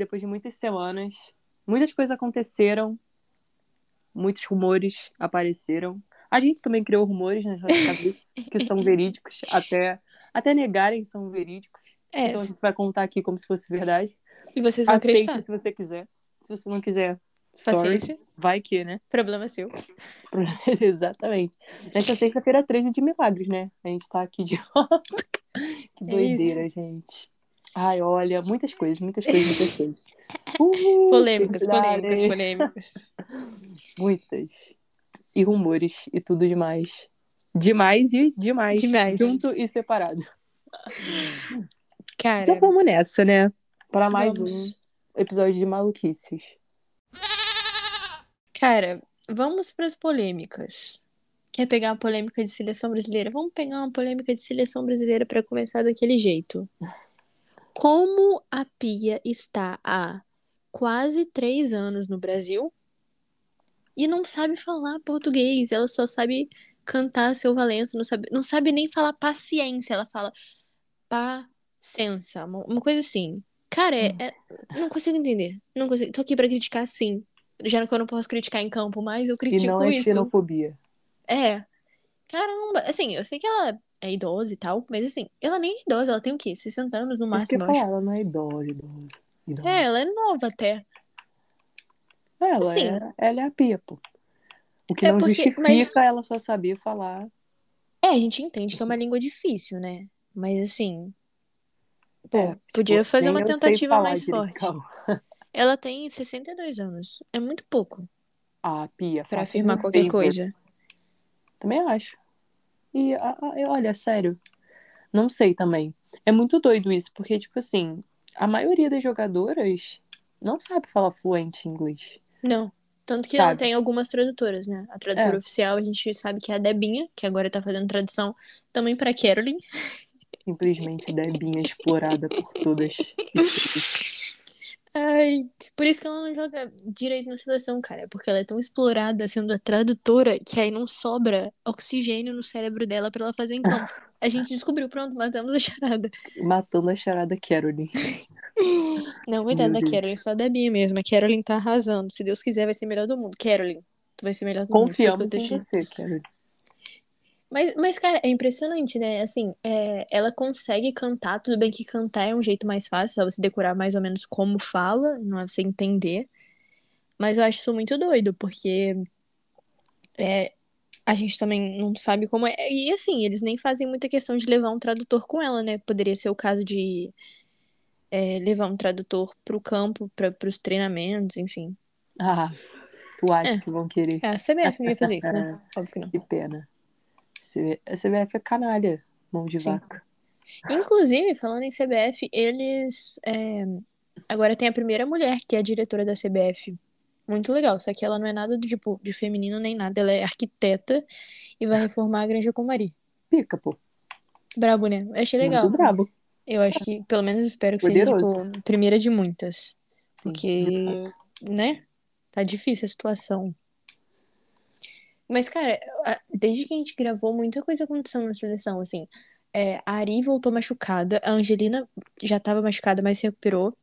depois de muitas semanas. Muitas coisas aconteceram. Muitos rumores apareceram. A gente também criou rumores nas nossas cabeças que são verídicos, até, até negarem são verídicos. É, Então a gente vai contar aqui como se fosse verdade. e vocês vão Aceite acreditar. se você quiser. Se você não quiser, sorry. Paciência. Vai que, né? Problema seu. Exatamente. Nessa sexta-feira 13 de milagres, né? A gente tá aqui de volta. Que É doideira, gente. Ai, olha, muitas coisas, muitas coisas, muitas coisas. Uhul, Polêmicas, polêmicas, polêmicas. Muitas. E rumores e tudo demais. Demais e demais. Demais. Junto e separado. Cara, Então vamos nessa, né? Para mais vamos. um episódio de maluquices. Cara, vamos para as polêmicas. Quer pegar uma polêmica de seleção brasileira? Vamos pegar uma polêmica de seleção brasileira para começar daquele jeito. Como a Pia está há quase três anos no Brasil e não sabe falar português, ela só sabe cantar seu Valença, não sabe, não sabe nem falar paciência, ela fala paciência, uma coisa assim. Cara, é, é- não consigo entender. Não consigo. Tô aqui pra criticar sim. Já que eu não posso criticar em campo mais, eu E critico não é isso. xenofobia. É. Caramba, assim, eu sei que ela é idosa e tal, mas assim, ela nem é idosa, ela tem o quê? 60 anos no Isso que eu máximo, ia eu acho. falar, ela não é idosa, idosa. idosa. É, ela é nova até. Ela, assim. é, ela é a Pia, pô. O que É não porque- justifica mas- ela só saber falar. É, a gente entende que é uma língua difícil, né? Mas assim, pô, É, podia tipo, fazer nem uma eu tentativa mais forte. Ela tem 62 anos. É muito pouco Ah, Pia, pra afirmar qualquer favor. coisa. Também acho. E, a- a- olha, sério, não sei também. É muito doido isso, porque, tipo assim, a maioria das jogadoras não sabe falar fluente inglês. Não. Tanto que Sabe? tem algumas tradutoras, né? A tradutora É. oficial a gente sabe que é a Debinha, que agora tá fazendo tradução também pra Caroline. Simplesmente Debinha explorada por todas. Ai, por isso que ela não joga direito na seleção, cara. Porque ela é tão explorada sendo a tradutora que aí não sobra oxigênio no cérebro dela pra ela fazer em campo. A gente descobriu, pronto, matamos a charada. Matando a charada Caroline. Não, coitada da. Caroline, só a Debinha mesmo. A Caroline tá arrasando. Se Deus quiser, vai ser melhor do mundo. Caroline, tu vai ser melhor do mundo. escuta o Confiamos em você, Caroline. Mas, mas, cara, é impressionante, né? Assim, é, ela consegue cantar, tudo bem que cantar é um jeito mais fácil, é você decorar mais ou menos como fala, não é você entender. Mas eu acho isso muito doido, porque é, a gente também não sabe como é. E assim, eles nem fazem muita questão de levar um tradutor com ela, né? Poderia ser o caso de é, levar um tradutor pro campo, para pros treinamentos, enfim. Ah, tu acha É. que vão querer? É, a CBF não ia fazer isso, né? Óbvio que não. Que pena. A CBF é canalha, mão de Sim. vaca. Inclusive, falando em CBF, eles é, agora tem a primeira mulher que é a diretora da CBF. Muito legal, só que ela não é nada do tipo de feminino nem nada, ela é arquiteta e vai reformar a Granja Comari. Pica, pô. Brabo, né? Eu achei legal. Muito brabo. Eu acho que, pelo menos espero que Poderoso. seja, tipo, primeira de muitas. Sim, Porque, de né? Tá difícil a situação. Mas, cara, desde que a gente gravou, muita coisa aconteceu na seleção, assim. É, a Ari voltou machucada, a Angelina já tava machucada, mas se recuperou.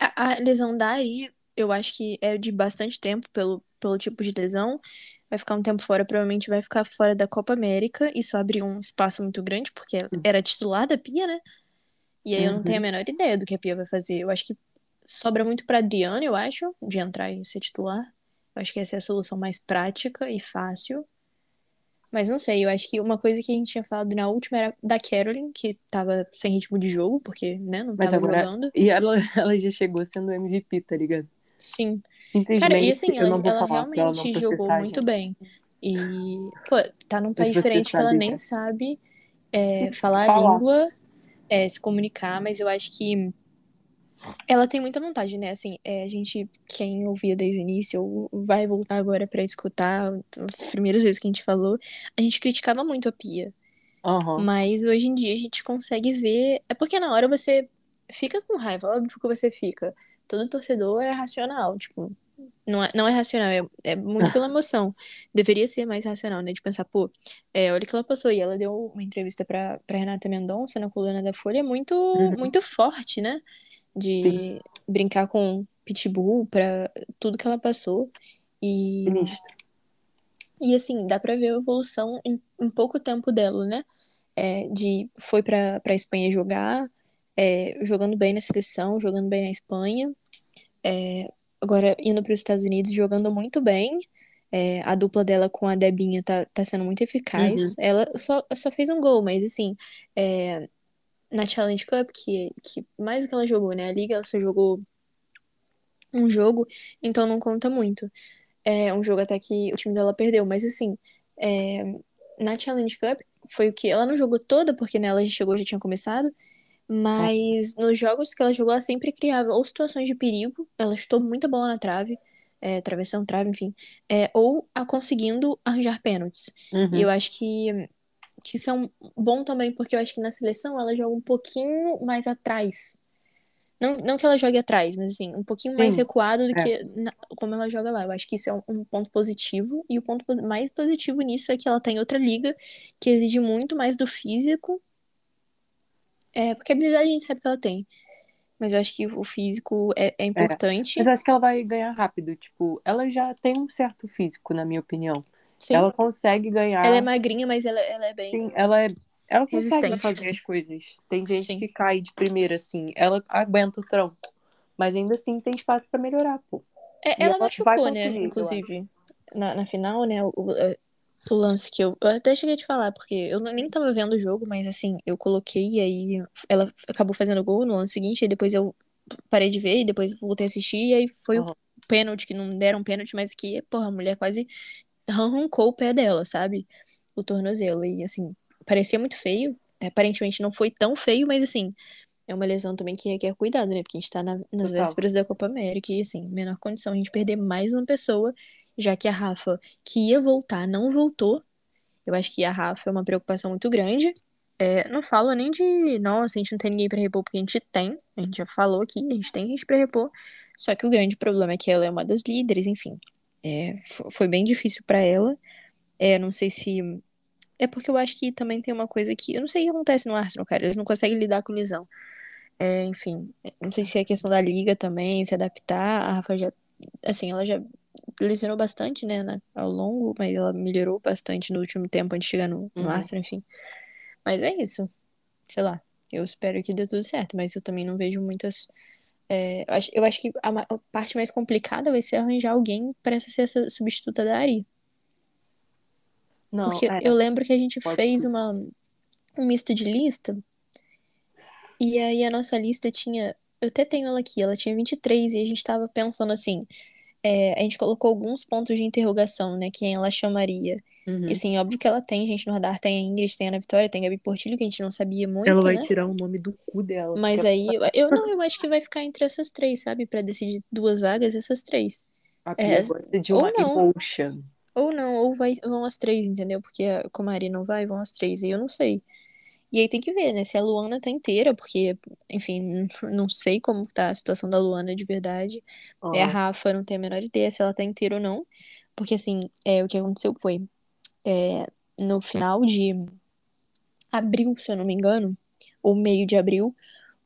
A, a lesão da Ari, eu acho que é de bastante tempo pelo, pelo tipo de lesão. Vai ficar um tempo fora, provavelmente vai ficar fora da Copa América. Isso abre um espaço muito grande, porque era titular da Pia, né? E aí eu não Uhum. tenho a menor ideia do que a Pia vai fazer. Eu acho que sobra muito pra Adriana, eu acho, de entrar e ser titular. Eu acho que essa é a solução mais prática e fácil. Mas não sei, eu acho que uma coisa que a gente tinha falado na última era da Caroline, que tava sem ritmo de jogo, porque, né, não Mas tava agora- jogando. E ela, ela já chegou sendo MVP, tá ligado? Sim. Cara, e assim, ela, ela falar pra ela realmente jogou muito bem. E, pô, tá num país diferente que ela nem sabe é, Sim, falar a falar. língua. é, se comunicar, mas eu acho que ela tem muita vontade, né? Assim, é, a gente, quem ouvia desde o início, ou vai voltar agora pra escutar as primeiras vezes que a gente falou, a gente criticava muito a Pia. Aham. Mas hoje em dia a gente consegue ver. É porque na hora você fica com raiva, óbvio que você fica. Todo torcedor é racional, tipo, não é, não é racional, é, é muito pela emoção. Deveria ser mais racional, né? De pensar, pô, é, olha o que ela passou. E ela deu uma entrevista pra, pra Renata Mendonça na coluna da Folha muito, Uhum. muito forte, né? De Sim. brincar com pitbull pra tudo que ela passou. E, Sinistro. e assim, dá pra ver a evolução em, em pouco tempo dela, né? É, de foi pra, pra Espanha jogar, é, jogando bem na seleção, jogando bem na Espanha. É, agora indo para os Estados Unidos, jogando muito bem. É, a dupla dela com a Debinha tá, tá sendo muito eficaz. Ela só, só fez um gol, mas assim, é, na Challenge Cup, que, que mais que ela jogou, né? A Liga ela só jogou um jogo, então não conta muito. É um jogo até que o time dela perdeu, mas assim, é, na Challenge Cup foi o que ela não jogou toda, porque nela já chegou, já tinha começado, mas nos jogos que ela jogou, ela sempre criava ou situações de perigo, ela chutou muita bola na trave, é, travessão, trave, enfim, é, ou a conseguindo arranjar pênaltis. Uhum. E eu acho que, que isso é um bom também, porque eu acho que na seleção ela joga um pouquinho mais atrás. Não, não que ela jogue atrás, mas assim, um pouquinho mais Sim, recuado do é. que na- como ela joga lá. Eu acho que isso é um, um ponto positivo. E o ponto po- mais positivo nisso é que ela tá em outra liga que exige muito mais do físico. É, porque a habilidade a gente sabe que ela tem. Mas eu acho que o físico é, é importante. Mas acho que ela vai ganhar rápido. Tipo, ela já tem um certo físico, na minha opinião. Sim, Ela consegue ganhar. ela é magrinha, mas ela, ela é bem. Sim, ela é. Ela consegue Resistente. fazer as coisas. Tem gente Sim. que cai de primeira, assim. Ela aguenta o tranco. Mas ainda assim tem espaço pra melhorar, pô. É, ela ela machucou, né? Inclusive, na, na final, né? O, o- lance que eu, eu até cheguei a te falar, porque eu nem tava vendo o jogo, mas assim, eu coloquei e aí ela acabou fazendo gol no lance seguinte, e depois eu parei de ver, e depois voltei a assistir, e aí foi Aham. o pênalti, que não deram pênalti, mas que, porra, a mulher quase arrancou o pé dela, sabe? O tornozelo. E assim, parecia muito feio. Aparentemente não foi tão feio, mas assim, é uma lesão também que requer cuidado, né? Porque a gente tá na- nas Total. vésperas da Copa América e, assim, menor condição a gente perder mais uma pessoa, já que a Rafa, que ia voltar, não voltou. Eu acho que a Rafa é uma preocupação muito grande. É, não falo nem de, nossa, a gente não tem ninguém pra repor, porque a gente tem. A gente já falou aqui, a gente tem gente pra repor. Só que o grande problema é que ela é uma das líderes, enfim. É, fo- foi bem difícil pra ela. É, não sei se. É porque eu acho que também tem uma coisa que. Eu não sei o que acontece no Arsenal, cara. Eles não conseguem lidar com lesão. É, enfim, não sei se é questão da liga também, se adaptar. A Rafa já. Assim, ela já lesionou bastante, né, na- ao longo, mas ela melhorou bastante no último tempo antes de chegar no, no Uhum. Arsenal, enfim. Mas é isso. Sei lá. Eu espero que dê tudo certo, mas eu também não vejo muitas. É, eu, acho, eu acho que a, parte mais complicada vai ser arranjar alguém para ser essa substituta da Ari. Não, Porque é. eu lembro que a gente fez ser. uma, um misto de lista. E aí a nossa lista tinha. Eu até tenho ela aqui, ela tinha 23 e a gente tava pensando assim. É, a gente colocou alguns pontos de interrogação, né? Quem ela chamaria. Uhum. E assim, óbvio que ela tem gente no radar, tem a Ingrid, tem a Ana Vitória, tem a Gabi Portilho, que a gente não sabia muito, Ela vai né? tirar o nome do cu dela. Mas aí, eu, eu não, eu acho que vai ficar entre essas três, sabe? Pra decidir duas vagas, essas três. A é, de ou uma não. emotion. Ou não, ou vai, vão as três, entendeu? Porque a- como a Ari não vai, vão as três. E eu não sei. E aí tem que ver, né? Se a Luana tá inteira, porque, enfim, não sei como tá a situação da Luana de verdade. É a. Rafa, não tenho a menor ideia se ela tá inteira ou não. Porque, assim, é, o que aconteceu foi, é, no final de abril, se eu não me engano, ou meio de abril,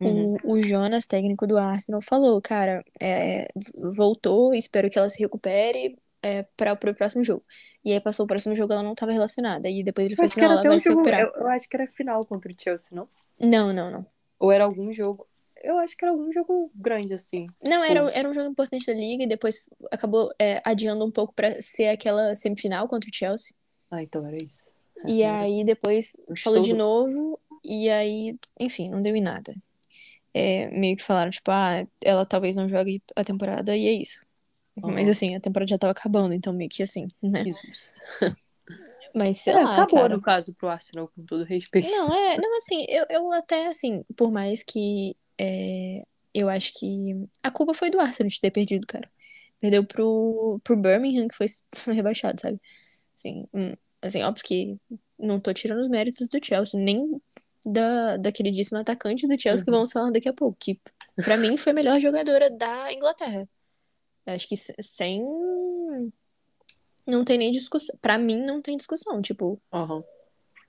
Uhum. o, o Jonas, técnico do Arsenal, falou, cara, é, voltou, espero que ela se recupere é, para o próximo jogo. E aí passou o próximo jogo, ela não estava relacionada. E depois ele Eu falou assim, não, era ela vai se jogo. recuperar. Eu, eu acho que era final contra o Chelsea, não? Não, não, não. Ou era algum jogo. Eu acho que era algum jogo grande, assim. Não, Tipo, era, era um jogo importante da Liga e depois acabou é, adiando um pouco para ser aquela semifinal contra o Chelsea. Ah, então era isso. E Era aí depois falou de novo e aí, enfim, não deu em nada. É, meio que falaram, tipo, ah, ela talvez não jogue a temporada e é isso. Mas Aham. assim, a temporada já tava acabando, então meio que assim, né? Jesus. Mas sei É, lá, acabou cara. no caso pro Arsenal, com todo respeito. Não, é, não, assim, eu, eu até, assim, por mais que é, eu acho que a culpa foi do Arsenal de ter perdido, cara. Perdeu pro, pro Birmingham, que foi rebaixado, sabe? Assim, hum, assim, óbvio que não tô tirando os méritos do Chelsea, nem da, da queridíssima atacante do Chelsea, que Uhum. vamos falar daqui a pouco, que pra mim foi a melhor jogadora da Inglaterra. Acho que se- sem. Não tem nem discussão. Pra mim, não tem discussão. Tipo, Aham.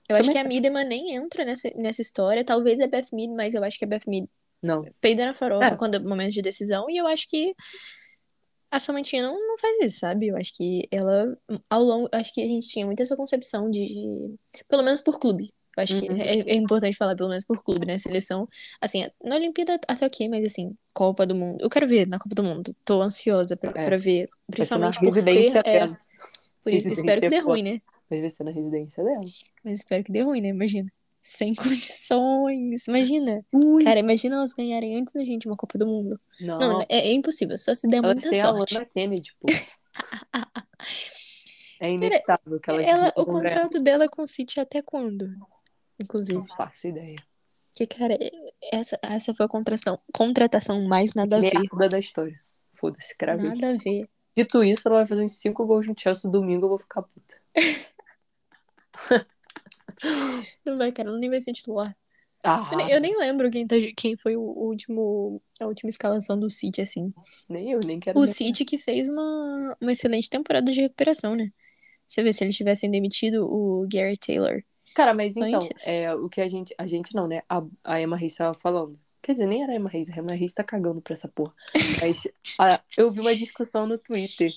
eu acho que a Miedema nem entra nessa, nessa história. Talvez a Beth Mead, mas eu acho que a Beth Mead Não. peida na farofa É. quando é momento de decisão. E eu acho que a Samantinha não, não faz isso, sabe? Eu acho que ela, ao longo. Acho que a gente tinha muito essa concepção de. Pelo menos por clube. Eu acho que Uhum. é, é importante falar pelo menos por clube, né? Seleção. Assim, na Olimpíada até ok, mas assim, Copa do Mundo. Eu quero ver na Copa do Mundo. Tô ansiosa pra, É. pra ver. Principalmente por ser. É, por isso, espero que dê ruim, né? Mas vai ser na residência dela. Mas espero que dê ruim, né? Imagina. Sem condições. Imagina. Ui. Cara, imagina elas ganharem antes da gente uma Copa do Mundo. Não, Não, é, é impossível. Só se der elas muita a sorte. Lana Kennedy, pô. É inevitável que elas Ela, o contrato dela com o City é até quando? Inclusive. Não faço ideia. Que, cara, essa, essa foi a contratação, contratação mais nada a ver. Merda da história. Foda-se, cravei. Nada a ver. Dito isso, ela vai fazer uns 5 gols no Chelsea domingo, eu vou ficar puta. Não vai, cara, ela nem vai ser titular. Ah, Eu, nem, eu nem lembro quem, tá, quem foi o último, a última escalação do City, assim. nem eu, nem quero O. City que fez uma, uma excelente temporada de recuperação, né? Você vê, se eles tivessem demitido o Gary Taylor. Cara, mas então, Antes. é, o que a gente. A gente não, né? A, a Emma Reis tava falando. Quer dizer, nem era a Emma Reis, a Emma Reis tá cagando pra essa porra. Mas a- eu vi uma discussão no Twitter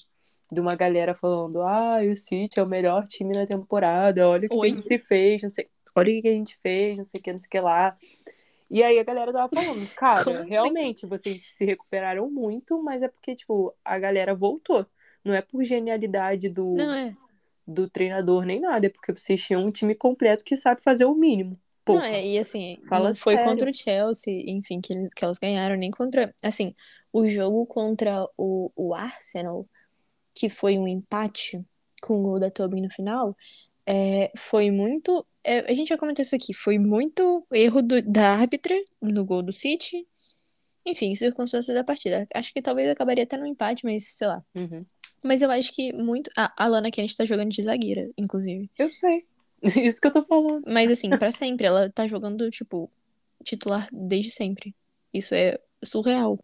de uma galera falando: ah, o City é o melhor time na temporada, olha o que, Oi? a gente fez, não sei. Olha o que a gente fez, não sei o que, não sei o que lá. E aí a galera tava falando, cara, Como assim? realmente, vocês se recuperaram muito, mas é porque, tipo, a galera voltou. Não é por genialidade do, Não, é. Do treinador nem nada, é porque vocês tinham um time completo que sabe fazer o mínimo. Pô, Não, é, e assim, Fala não foi sério. contra o Chelsea, enfim, que, eles, que elas ganharam, nem contra. Assim, o jogo contra o, o Arsenal, que foi um empate com o gol da Tobin no final, é, foi muito. é, a gente já comentou isso aqui, foi muito erro do- da árbitra no gol do City. Enfim, circunstâncias da partida. Acho que talvez acabaria até no empate, mas sei lá. Uhum. Mas eu acho que muito. A, a Lana Kennedy tá jogando de zagueira, inclusive. Eu sei. Isso que eu tô falando. Mas assim, pra sempre, ela tá jogando, tipo, titular desde sempre. Isso é surreal.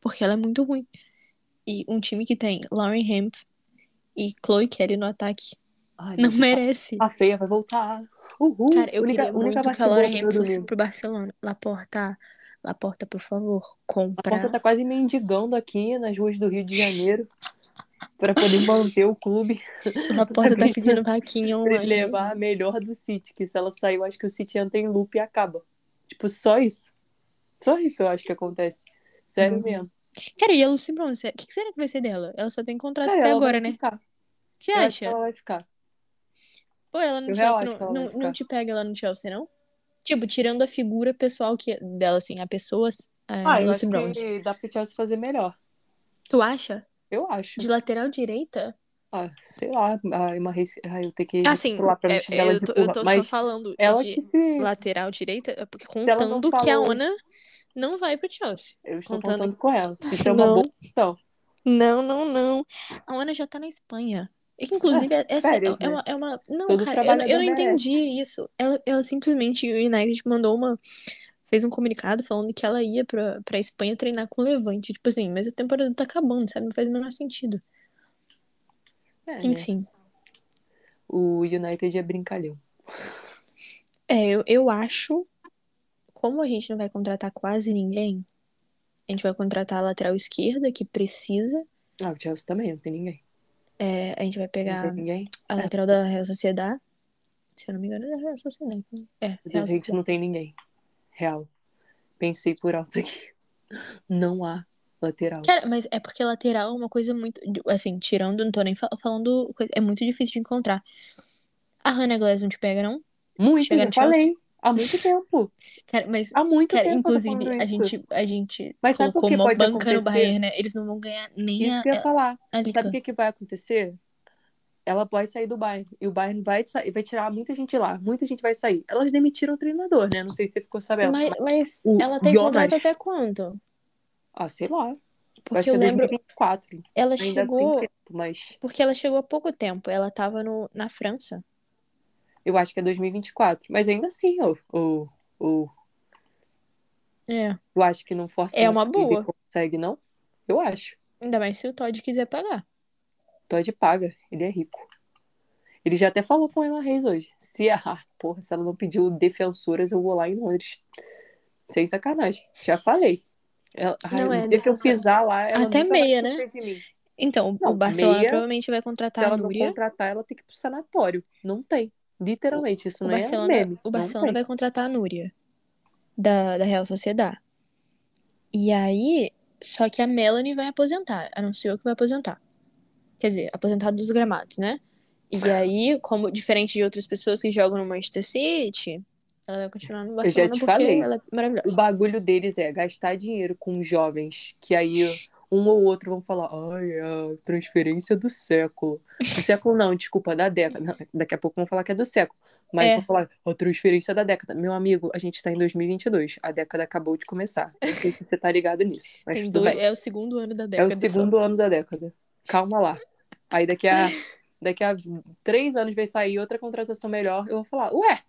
Porque ela é muito ruim. E um time que tem Lauren Hemp e Chloe Kelly no ataque Ai, não Deus, merece. A feia vai voltar. Uhul. Cara, eu única, queria única muito que a Lauren Hemp fosse domingo. pro Barcelona. Laporta, Laporta, por favor, A compra. porta tá quase mendigando aqui nas ruas do Rio de Janeiro pra poder manter o clube, Laporta tá Sabe? pedindo vaquinha online. levar a melhor do City, que se ela sair, eu acho que o City entra em loop e acaba. Tipo, só isso. Só isso eu acho que acontece. Sério Uhum. mesmo. Cara, e a Lucy Bronze, o que será que vai ser dela? Ela só tem contrato É, até agora, né? Ficar. Você Eu acha? ela vai ficar. Pô, ela no Eu Chelsea não, não, não te pega lá no Chelsea, não? Tipo, tirando a figura pessoal que, dela, assim, a pessoa, a Ah, eu Lucy acho Bronze. que dá pro Chelsea fazer melhor. Tu acha? Eu acho. De lateral direita? Ah, sei lá, a Emma Reis, ah, eu tenho que Assim, lá pra é- não dela eu, de tô, eu tô mas só falando ela de que se lateral direita, é porque não contando que a falou- Ona não vai pro Chelsea. eu estou contando- contando com ela. Isso é uma Não. boa opção. Não, não, não. A Ona já tá na Espanha. Inclusive, essa férias, é, né? uma, é uma. Não, Todo cara, eu, eu não entendi isso. Ela, ela simplesmente, o United mandou uma. Fez um comunicado falando que ela ia pra, pra Espanha treinar com o Levante. Tipo assim, mas a temporada tá acabando, sabe? Não faz o menor sentido. É, né? Enfim. O United é brincalhão. É, eu, eu acho. Como a gente não vai contratar quase ninguém, a gente vai contratar a lateral esquerda, que precisa. Ah, o Chelsea também, não tem ninguém. É, a gente vai pegar a lateral da Real Sociedade. Se eu não me engano, é da Real Sociedade. É, A Real gente Sociedade. não tem ninguém. Real. Pensei por alto aqui. Não há lateral. Cara, mas é porque lateral é uma coisa muito. Assim, tirando, não tô nem fal- falando. É muito difícil de encontrar. A Hannah Glass não te pega, não? Muito, no Chelsea. falei. Há muito tempo. Cara, mas. Há muito Cara, tempo eu inclusive, a isso. gente, a gente Mas colocou uma banca no acontecer? Bayern, né? Eles não vão ganhar nem Isso a, que eu ia falar. a. Sabe o que, que vai acontecer? Ela pode sair do Bayern. E o Bayern vai, vai tirar muita gente lá. Muita gente vai sair. Elas demitiram o treinador, né? Não sei se você ficou sabendo. Mas, mas ela tem Jonas- contrato até quando? Ah, sei lá. Eu Porque eu que é lembro, 2024. ela Ainda chegou, tem tempo, mas porque ela chegou há pouco tempo. Ela tava no, na França. eu acho que é 2024. Mas ainda assim, o, o, o, É. eu acho que não força É uma boa. consegue, não? Eu acho. Ainda mais se o Todd quiser pagar. Todd paga, ele é rico. Ele já até falou com ela Reis hoje. Se errar, porra, se ela não pediu defensoras, eu vou lá em Londres. Sem sacanagem. Já falei. Ela, ai, Não no é dia que eu pisar lá, ela Até meia, né? Então, Não, o Barcelona meia, provavelmente vai Se contratar ela a não Núria. contratar, ela tem que ir pro sanatório. Não tem. Literalmente, isso O não é Barcelona, meme. o Não Barcelona vai contratar a Núria da, da Real Sociedad. E aí, só que a Melanie vai aposentar. Anunciou que vai aposentar. Quer dizer, aposentar dos gramados, né? E aí, como diferente de outras pessoas que jogam no Manchester City, ela vai continuar no já Barcelona te porque falei. ela é O maravilhosa. bagulho deles é gastar dinheiro com jovens, que aí um ou outro vão falar, ai, é a transferência do século. Do século não, desculpa, da década. Daqui a pouco vão falar que é do século. Mas É. vão falar, a transferência da década. Meu amigo, a gente tá em 2022. A década acabou de começar. Não sei se você tá ligado nisso, mas Tem dois, bem. é o segundo ano da É o década. só. segundo ano da década. Calma lá. Aí daqui a, daqui a três anos vai sair outra contratação melhor. Eu vou falar, ué,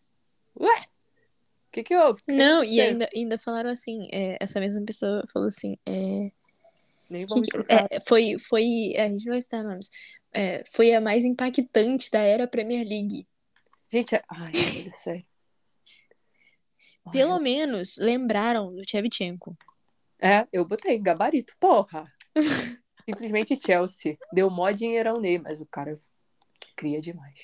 ué, o que que houve? Que que Não, e aconteceu?" ainda, ainda falaram assim, é, essa mesma pessoa falou assim, é, Nem que- vamos citar. é, foi, foi, é, a gente não vai citar nomes, é, foi a mais impactante da era Premier League. Gente, é- ai, sério. Ai, Pelo menos lembraram do Shevchenko. É, eu botei gabarito, porra. Simplesmente Chelsea. Deu mó dinheirão nele, mas o cara cria demais.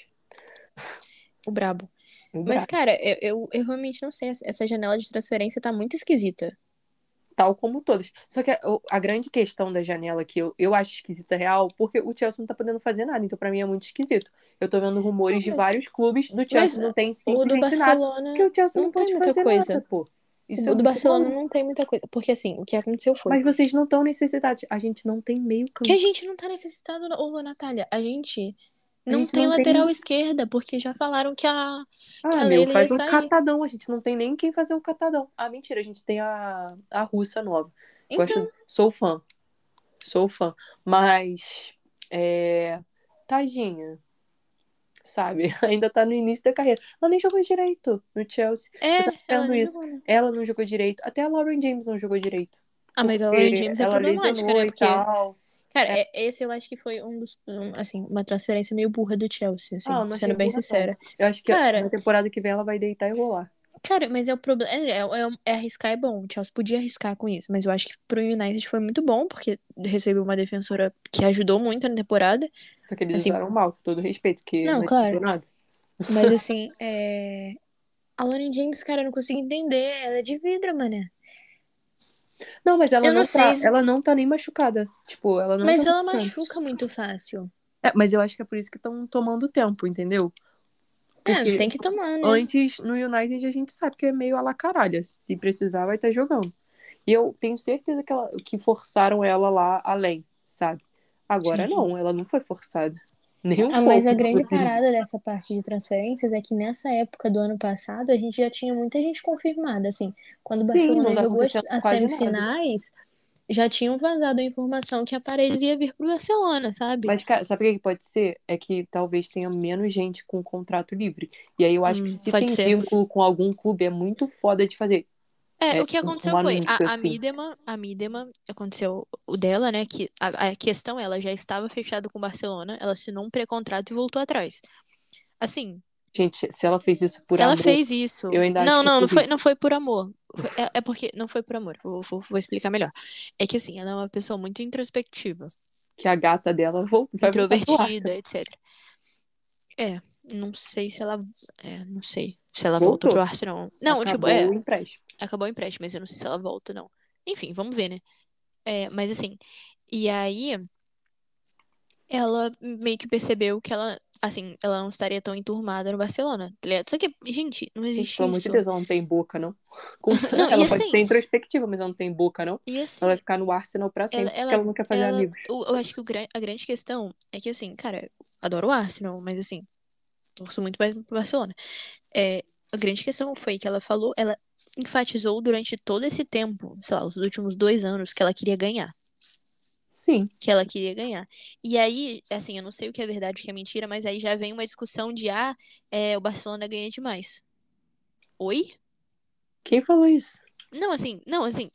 O brabo. O Mas, brabo. cara, eu, eu, eu realmente não sei. essa- janela de transferência tá muito esquisita. Tal como todas. Só que a, a grande questão da janela que eu, eu acho esquisita real, porque o Chelsea não tá podendo fazer nada, então pra mim é muito esquisito. Eu tô vendo rumores Não, de mas- vários clubes, do Chelsea mas não tem O do simplesmente nada. Barcelona. Porque o Chelsea não, não tem pode muita fazer coisa. nada, pô. Isso o é do Barcelona não tem muita coisa. Porque, assim, o que aconteceu foi. Mas vocês não estão necessitados. A gente não tem meio campo. Que a gente não tá necessitado, ô Natália. A gente A não gente tem não tem- lateral esquerda, porque já falaram que a. que Ah, a meu, Leila faz um sair. catadão. A gente não tem nem quem fazer um catadão. Ah, mentira, a gente tem a, a russa nova. Gosto- Então, Sou fã. Sou fã. Mas, é... Tadinha. Sabe? Ainda tá no início da carreira. Ela nem jogou direito no Chelsea. é, ela nem isso. jogou, né? Ela não jogou direito. Até a Lauren James não jogou direito. Ah, mas a Lauren James é problemática, né? Porque, cara, é- esse eu acho que foi um dos. um, assim, uma transferência meio burra do Chelsea, assim, Ah, não sendo bem não. sincera. Eu acho que Cara- na temporada que vem ela vai deitar e rolar. Cara, mas é o problema. É, é, é arriscar é bom. O Chelsea podia arriscar com isso, mas eu acho que pro United foi muito bom, porque recebeu uma defensora que ajudou muito na temporada. Só que eles Assim- usaram mal, com todo respeito, que Não, não, claro. adiantou nada. Mas assim, é. A Lauren James, cara, eu não consigo entender. Ela é de vidro, mané. Não, mas ela Eu não, não tá, se- ela não tá nem machucada. Tipo, ela não Mas tá ela machuca muito fácil. É, mas eu acho que é por isso que estão tomando tempo, entendeu? É, Porque tem que tomar, né? antes, no United, a gente sabe que é meio a la caralho. Se precisar, vai estar jogando. E eu tenho certeza que, ela, que forçaram ela lá além, sabe? Agora Sim. não, ela não foi forçada. Nem um Ah, mas a grande parada dessa parte de transferências é que nessa época do ano passado a gente já tinha muita gente confirmada, assim. Quando o Sim, Barcelona tá jogou as, nada. Já tinham vazado a informação que a Paredes ia vir pro Barcelona, sabe? Mas, cara, sabe o que pode ser? É que talvez tenha menos gente com contrato livre. E aí eu acho Hum, que se tem ser. vínculo com algum clube, é muito foda de fazer. É, É, o que um- aconteceu foi, a, a assim. Midema, a Midema, aconteceu o dela, né, que a, a questão, ela já estava fechada com o Barcelona, ela assinou um pré-contrato e voltou atrás. Assim, Gente, se ela fez isso por ela amor, fez isso. eu ainda não, não, é não foi, não foi por amor. É, é porque não foi por amor. Vou, vou, vou explicar melhor. É que assim, ela é uma pessoa muito introspectiva, que a gata dela vai introvertida, etc. É, não sei se ela, é, não sei se ela volta Voltou. pro Arsenal. Não, tipo, Acabou é, o empréstimo. acabou o empréstimo, mas eu não sei se ela volta, não. Enfim, vamos ver, né? É, mas assim, e aí, ela meio que percebeu que ela, assim, ela não estaria tão enturmada no Barcelona, tá ligado? Só que, gente, não existe pelo amor isso. de Deus, ela não tem boca, não. Com- Não, ela pode assim- ter introspectiva, mas ela não tem boca, não. Assim, Ela vai ficar no Arsenal pra sempre, Ela- ela- porque ela não quer fazer ela- amigos. o- eu acho que o a grande questão é que, assim, cara, eu adoro o Arsenal, mas assim, torço muito mais pro Barcelona. É, a grande questão foi que ela falou, ela enfatizou durante todo esse tempo, sei lá, os últimos dois anos, que ela queria ganhar. Sim. que ela queria ganhar. E aí, assim, eu não sei o que é verdade o que é mentira, mas aí já vem uma discussão de, ah, é, o Barcelona ganha demais. Oi? Quem falou isso? Não, assim, não, assim,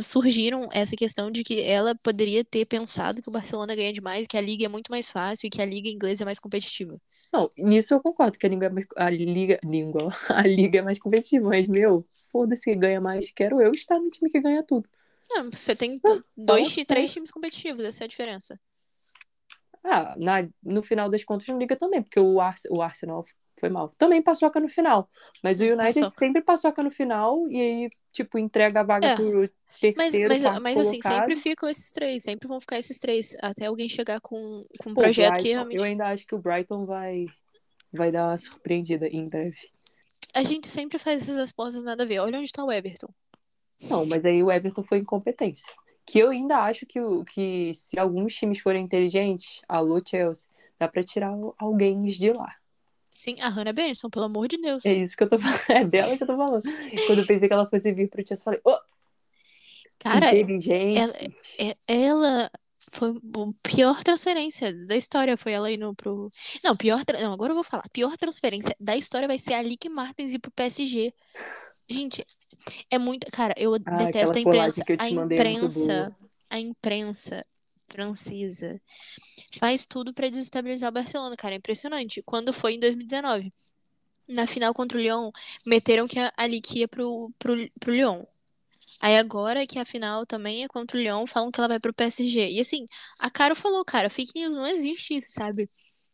surgiram essa questão de que ela poderia ter pensado que o Barcelona ganha demais, que a liga é muito mais fácil e que a liga inglesa é mais competitiva. Não, nisso eu concordo que a língua é mais, a liga, língua, a liga é mais competitiva, mas meu, foda-se que ganha mais, quero eu estar no time que ganha tudo. Não, você tem dois, fala três times competitivos, essa é a diferença. Ah, na, no final das contas não liga também, porque o, Ars, o Arsenal foi mal. Também paçoca no final, mas o United Paçoca. sempre paçoca no final e aí, tipo, entrega a vaga É. pro Mas, terceiro, mas, quarto mas assim, sempre ficam esses três, sempre vão ficar esses três, até alguém chegar com, com um Pô, projeto que Brighton, realmente Eu ainda acho que o Brighton vai, vai dar uma surpreendida em breve. A gente sempre faz essas respostas nada a ver. Olha onde tá o Everton. Não, mas aí o Everton foi incompetência. Que eu ainda acho que, que se alguns times forem inteligentes, alô Chelsea, dá pra tirar alguém de lá. Sim, a Hannah Benson, pelo amor de Deus. É isso que eu tô falando. É dela que eu tô falando. Quando eu pensei que ela fosse vir pro Chelsea, eu falei, ô, Cara, inteligente. ela- é- ela foi a pior transferência da história. Foi ela indo pro. Não, pior. Não, agora eu vou falar. Pior transferência da história vai ser a Lick Martins ir pro PSG. Gente, é muito. Cara, eu Ah, detesto a imprensa. A é imprensa. A imprensa francesa faz tudo pra desestabilizar o Barcelona, cara. É impressionante. Quando foi em 2019, na final contra o Lyon, meteram que a, a Lick ia pro, pro, pro Lyon. Aí agora que a final também é contra o Lyon, falam que ela vai pro PSG. E assim, a Caro falou, cara, fake news não existe isso, sabe?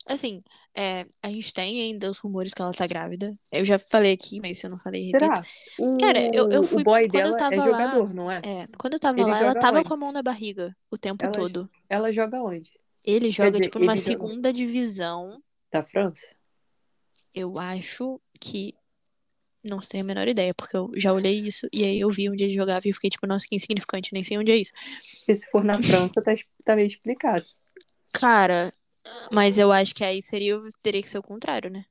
Assim, é, a gente tem ainda os rumores que ela tá grávida. Eu já falei aqui, mas se eu não falei, repito. Será? O, Cara, eu- eu fui- o boy quando eu tava é lá- jogador, não é? É, quando eu tava Ele lá, ela tava onde? com a mão na barriga o tempo Ela- todo. Ela joga onde? Ele joga, dizer, tipo, numa ele joga- segunda divisão. Da França? Eu acho que. Não tenho a menor ideia, porque eu já olhei isso e aí eu vi onde ele jogava e fiquei tipo, nossa, que insignificante, nem sei onde é isso. Se for na França, tá, tá meio explicado. Cara, mas eu acho que aí seria, teria que ser o contrário, né?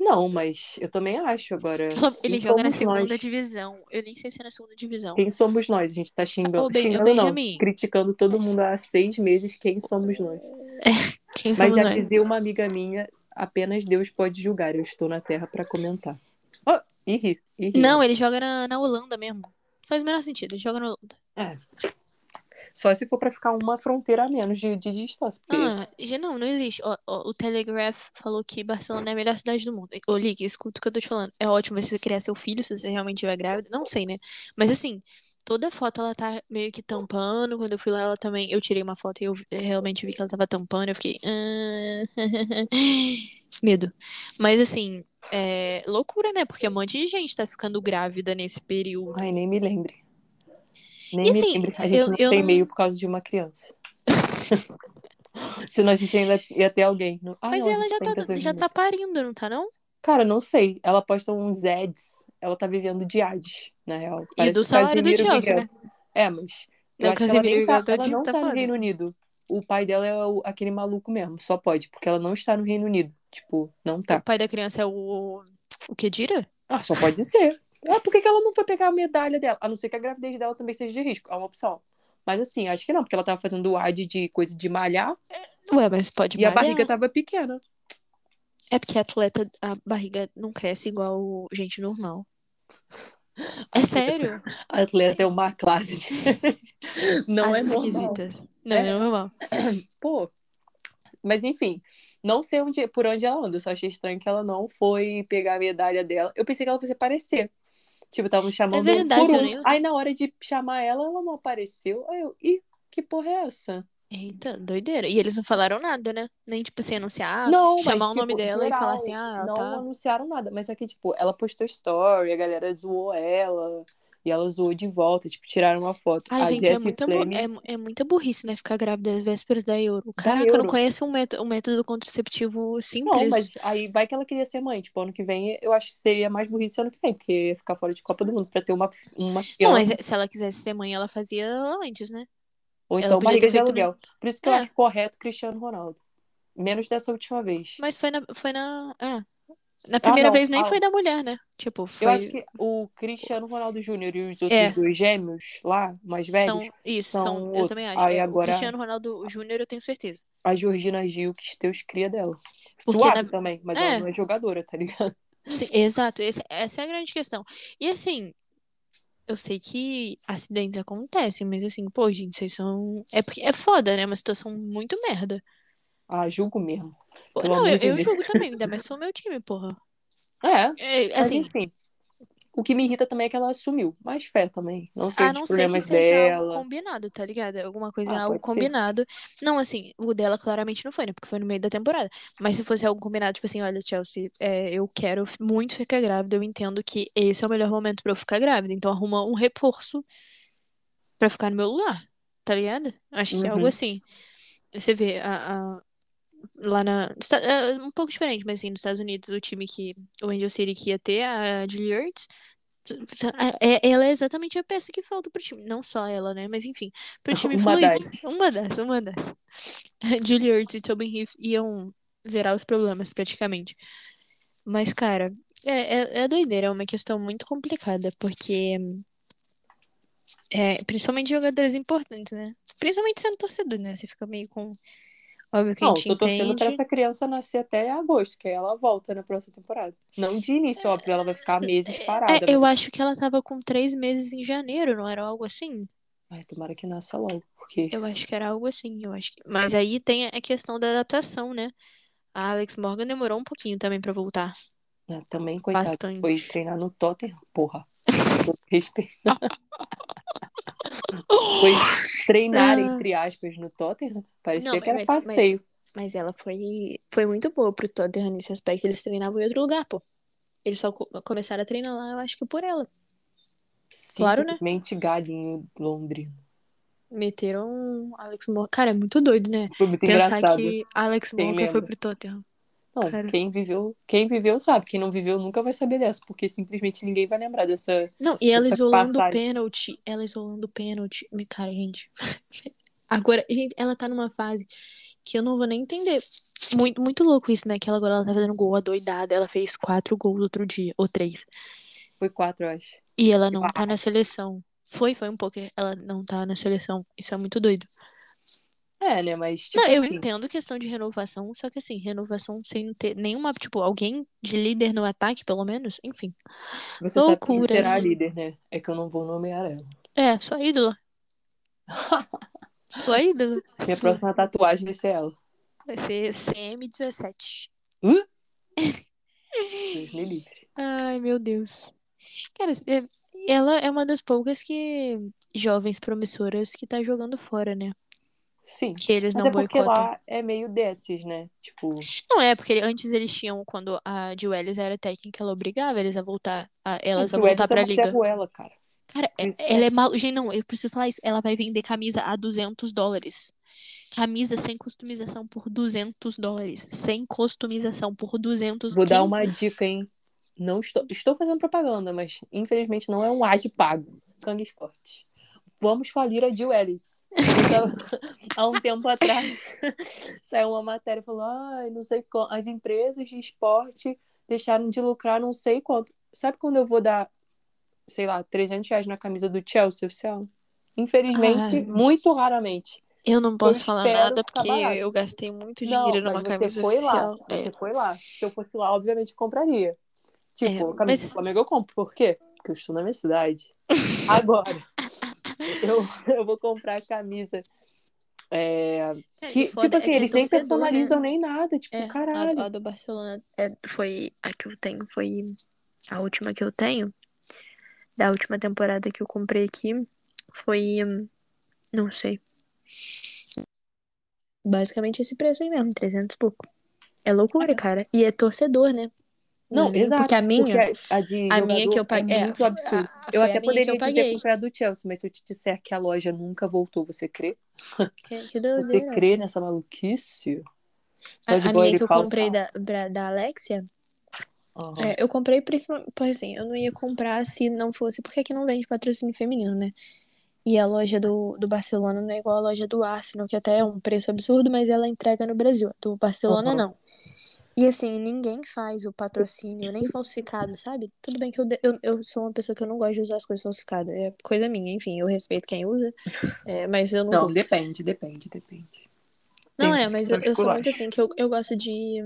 Não, mas eu também acho agora. Ele Quem joga na segunda nós? divisão. Eu nem sei se é na segunda divisão. Quem somos nós? A gente tá xingando, Ô, Ben- xingando não, criticando todo mundo há seis meses. Quem somos nós? Quem Mas somos já nós? dizia uma amiga minha, apenas Deus pode julgar. Eu estou na Terra pra comentar. Ó, e ri, e ri. Não, ele joga na, na Holanda mesmo. Faz o menor sentido, ele joga na Holanda. É. Só se for pra ficar uma fronteira a menos de, de distância. Porque Ah, já não, não existe. Ó, ó, o Telegraph falou que Barcelona é a melhor cidade do mundo. Ô, Lick, escuta o que eu tô te falando. É ótimo você criar seu filho se você realmente estiver grávida. Não sei, né? Mas assim, toda foto ela tá meio que tampando. Quando eu fui lá, ela também. Eu tirei uma foto e eu realmente vi que ela tava tampando. Eu fiquei. "Ah". Medo. Mas assim, é loucura, né? Porque um monte de gente tá ficando grávida nesse período. Ai, nem me lembre. Nem E assim. A gente eu- não eu tem não- meio por causa de uma criança. Senão a gente ainda ia ter alguém. Ah, Mas não, ela já tá, pessoas já tá parindo, não tá, não? Cara, não sei. Ela posta uns ads. Ela tá vivendo de ads, na real. E do o salário do Chelsea, né? É, mas. Eu Não, acho que ela, nem tá, ela tá- não tá tá no. Reino Unido. O pai dela é o- aquele maluco mesmo. Só pode, porque ela não está no Reino Unido. Tipo, não O tá. pai da criança é o. O Kedira? Ah, só pode ser. Ah, por que, que ela não foi pegar a medalha dela? A não ser que a gravidez dela também seja de risco. É uma opção. Mas assim, acho que não, porque ela tava fazendo ad de coisa de malhar Ué, mas pode e a barriga tava pequena. É porque atleta, a barriga não cresce igual gente normal. É sério. A atleta é uma classe. de- não As é normal. esquisitas. Não é, É. normal. Pô. Mas enfim, não sei onde, por onde ela anda. Eu só achei estranho que ela não foi pegar a medalha dela. Eu pensei que ela fosse aparecer. Tipo, estavam chamando um É verdade, por um. nem- Aí na hora de chamar ela, ela não apareceu. Aí eu, ih, que porra é essa? Eita, doideira. E eles não falaram nada, né? Nem, tipo assim, anunciar, não, mas, chamar o nome tipo, dela e geral, falar assim, ah, não tá. anunciaram nada. Mas só que, tipo, ela postou story, a galera zoou ela. E ela zoou de volta, tipo, tiraram uma foto. Ai, a gente, é muita, Flame- é, é muita burrice, né? Ficar grávida às vésperas da Euro. Caraca, eu não Euro. conheço um método, um método contraceptivo simples. Não, mas aí vai que ela queria ser mãe. Tipo, ano que vem eu acho que seria mais burrice ano que vem, porque ia ficar fora de Copa do Mundo pra ter uma, uma Não, mas se ela quisesse ser mãe, ela fazia antes, né? Ou então barriga ter de aluguel. Por isso que eu É. acho correto Cristiano Ronaldo. Menos dessa última vez. Mas foi na, foi na, é. Na primeira não, vez nem ah. foi da mulher, né? Tipo, foi. Eu acho que o Cristiano Ronaldo Júnior e os outros É. dois gêmeos lá, mais velhos, São, isso, são são, eu também acho. Aí É, agora- O Cristiano Ronaldo Júnior, eu tenho certeza. a Georgina Gil ter os cria dela. Porque Suave na- também, mas É. ela não é jogadora, tá ligado? Sim, exato, esse- essa é a grande questão. E assim, eu sei que acidentes acontecem, mas assim, pô, gente, vocês são. É porque é foda, né? Uma situação muito merda. Ah, julgo mesmo. Pô, não, eu, eu julgo também, ainda mais for meu time, porra. É, É, mas assim, enfim. O que me irrita também é que ela assumiu. Mais fé também. Não sei a dos não que problemas seja algo dela. combinado, tá ligado? Alguma coisa, Ah, algo pode ser. combinado. Não, assim, o dela claramente não foi, né? Porque foi no meio da temporada. Mas se fosse algo combinado, tipo assim, olha, Chelsea, é, eu quero muito ficar grávida, eu entendo que esse é o melhor momento pra eu ficar grávida. Então arruma um reforço pra ficar no meu lugar, tá ligado? Acho que é algo Uhum. assim. Você vê, a, a- lá na. esta- É um pouco diferente, mas assim, nos Estados Unidos, o time que. O Angel City que ia ter, a Julie Ertz, é, ela é exatamente a peça que falta pro time. Não só ela, né? Mas enfim, pro time Uma fluir. das. Uma das, uma das. Julie Ertz e Tobin Heath iam zerar os problemas, praticamente. Mas, cara, é, é, é doideira, é uma questão muito complicada, porque. É, principalmente jogadores importantes, né? Principalmente sendo torcedor, né? Você fica meio com. Óbvio que a Não, gente tô torcendo entende. pra essa criança nascer até agosto, que aí ela volta na próxima temporada. Não de início, óbvio, ela vai ficar meses parada. É, eu mas- acho que ela tava com três meses em janeiro, não era algo assim? Ai, tomara que nasça logo, porque. Eu acho que era algo assim, eu acho que... Mas aí tem a questão da adaptação, né? A Alex Morgan demorou um pouquinho também pra voltar. né, também, coitado, Bastante. foi treinar no Tottenham, porra. Respeito. foi treinar, entre aspas, no Tottenham. Parecia Ah. Não, que era mas- mas- passeio. Mas ela foi, foi muito boa pro Tottenham nesse aspecto. Eles treinavam em outro lugar, pô. Eles só co- começaram a treinar lá, eu acho que por ela. claro, né? Simplesmente galinho londrino. Meteram Alex Morgan. Cara, é muito doido, né? Foi muito Pensar engraçado. que Alex Morgan foi pro Tottenham. Não, cara. quem viveu, quem viveu sabe. Quem não viveu nunca vai saber dessa, porque simplesmente ninguém vai lembrar dessa. Não, e ela isolando o pênalti. Ela isolando o pênalti. Cara, gente. Agora, gente, ela tá numa fase que eu não vou nem entender. Muito, muito louco isso, né? Que ela agora ela tá fazendo gol adoidada. Ela fez quatro gols outro dia, ou três. Foi quatro, eu acho. E ela não tá na seleção. Foi, foi um pouco. Ela não tá na seleção. Isso é muito doido. É, né? Mas, tipo não, eu assim, entendo questão de renovação, só que assim, renovação sem ter nenhuma, tipo, alguém de líder no ataque, pelo menos, enfim. você sabe quem loucuras. será a líder, né? É que eu não vou nomear ela. É, sua ídola. Sua ídola. Minha Sua- próxima tatuagem vai ser ela. Vai ser CM17. Deus me livre. Ai, meu Deus. Cara, é- ela é uma das poucas que jovens promissoras que tá jogando fora, né? Sim. Que eles não é porque boicotam. lá é meio desses, né? Tipo, Não é, porque antes eles tinham, quando a Juelis era técnica, ela obrigava eles a voltar, a, elas a voltar pra é liga. Ruela, cara. Cara, é- ela é. é maluca. Gente, não, eu preciso falar isso. Ela vai vender camisa a 200 dólares. Camisa sem customização por 200 dólares. Sem customização por 200 Vou dar uma dica, hein? Não estou, estou fazendo propaganda, mas infelizmente não é um ad pago. Kang Esportes. Vamos falir a Jill Ellis. Então, há um tempo atrás saiu uma matéria falando: ai, não sei quanto. As empresas de esporte deixaram de lucrar não sei quanto. Sabe quando eu vou dar, sei lá, 300 reais na camisa do Chelsea oficial? Infelizmente, Ai. muito raramente. Eu não posso Eu falar nada porque eu gastei muito Não, dinheiro numa mas você camisa foi lá. oficial. É. Você foi lá. Se eu fosse lá, obviamente compraria. Tipo, É, a camisa mas- do Flamengo eu compro. Por quê? Porque eu estou na minha cidade. Agora, eu, eu vou comprar a camisa. É, É, que, tipo assim, é que é eles nem personalizam né? nem nada. Tipo, É, a, caralho. a do Barcelona é, foi a que eu tenho, foi a última que eu tenho. Da última temporada que eu comprei aqui. Foi. hum, Não sei. Basicamente esse preço aí mesmo, 300 e pouco. É loucura, cara. E é torcedor, né? Não, exato. Porque a minha. porque a, a de a minha que eu paguei- É é, muito absurdo. a- eu a até que eu poderia dizer a do Chelsea, mas se eu te disser que a loja nunca voltou, você crê? Que, Você crê nessa maluquice? A, minha que eu falsa. comprei da, da Alexia, Aham. é, eu comprei principalmente, assim, eu não ia comprar se não fosse, porque aqui não vende patrocínio feminino, né? E a loja do, do Barcelona não é igual a loja do Arsenal, que até é um preço absurdo, mas ela entrega no Brasil. Do Barcelona, Aham. não. E assim, ninguém faz o patrocínio, nem falsificado, sabe? Tudo bem que eu, de- eu, eu sou uma pessoa que eu não gosto de usar as coisas falsificadas. É coisa minha, enfim, eu respeito quem usa, é, mas eu não Não, gosto. depende, depende, depende. Não, Tem é, mas eu, eu sou muito assim, que eu, eu gosto de,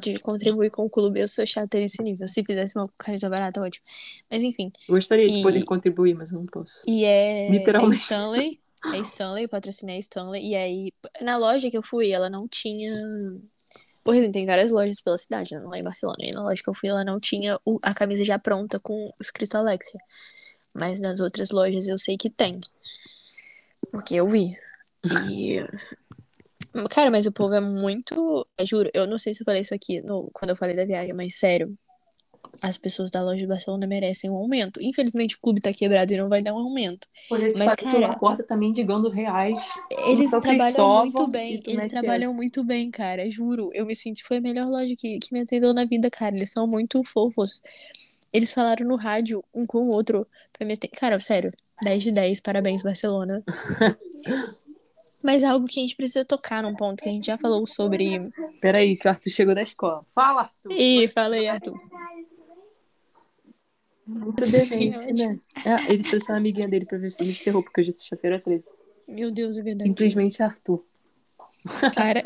de contribuir com o clube. Eu sou chata nesse nível. Se fizesse uma camisa barata, ótimo. Mas enfim. Gostaria de E- poder contribuir, mas eu não posso. E é, é Literalmente. Stanley. É Stanley, eu patrocinei a Stanley. E aí, na loja que eu fui, ela não tinha. Por exemplo, tem várias lojas pela cidade, né, lá em Barcelona. E na loja que eu fui, ela não tinha a camisa já pronta com escrito Alexia. Mas nas outras lojas eu sei que tem. Porque eu vi. E. Cara, mas o povo é muito. Eu juro, eu não sei se eu falei isso aqui no... quando eu falei da viagem, mas sério. As pessoas da loja de Barcelona merecem um aumento. Infelizmente o clube tá quebrado e não vai dar um aumento. Mas, Mas, cara... cara- a porta tá mendigando reais. Eles trabalham muito bem. Eles trabalham essa. muito bem, cara. Juro. Eu me senti. Foi a melhor loja que, que me atendeu na vida, cara. Eles são muito fofos. Eles falaram no rádio, um com o outro, pra me atender. Cara, sério. 10 de 10. Parabéns, Barcelona. Mas é algo que a gente precisa tocar num ponto que a gente já falou sobre. Peraí, que o Arthur chegou da escola. Fala, Arthur. Ih, falei, Arthur. Muito demente, né? É, ele trouxe uma amiguinha dele pra ver filme de terror, porque hoje é sexta-feira 13. Meu Deus, é verdade. Simplesmente Arthur. Cara,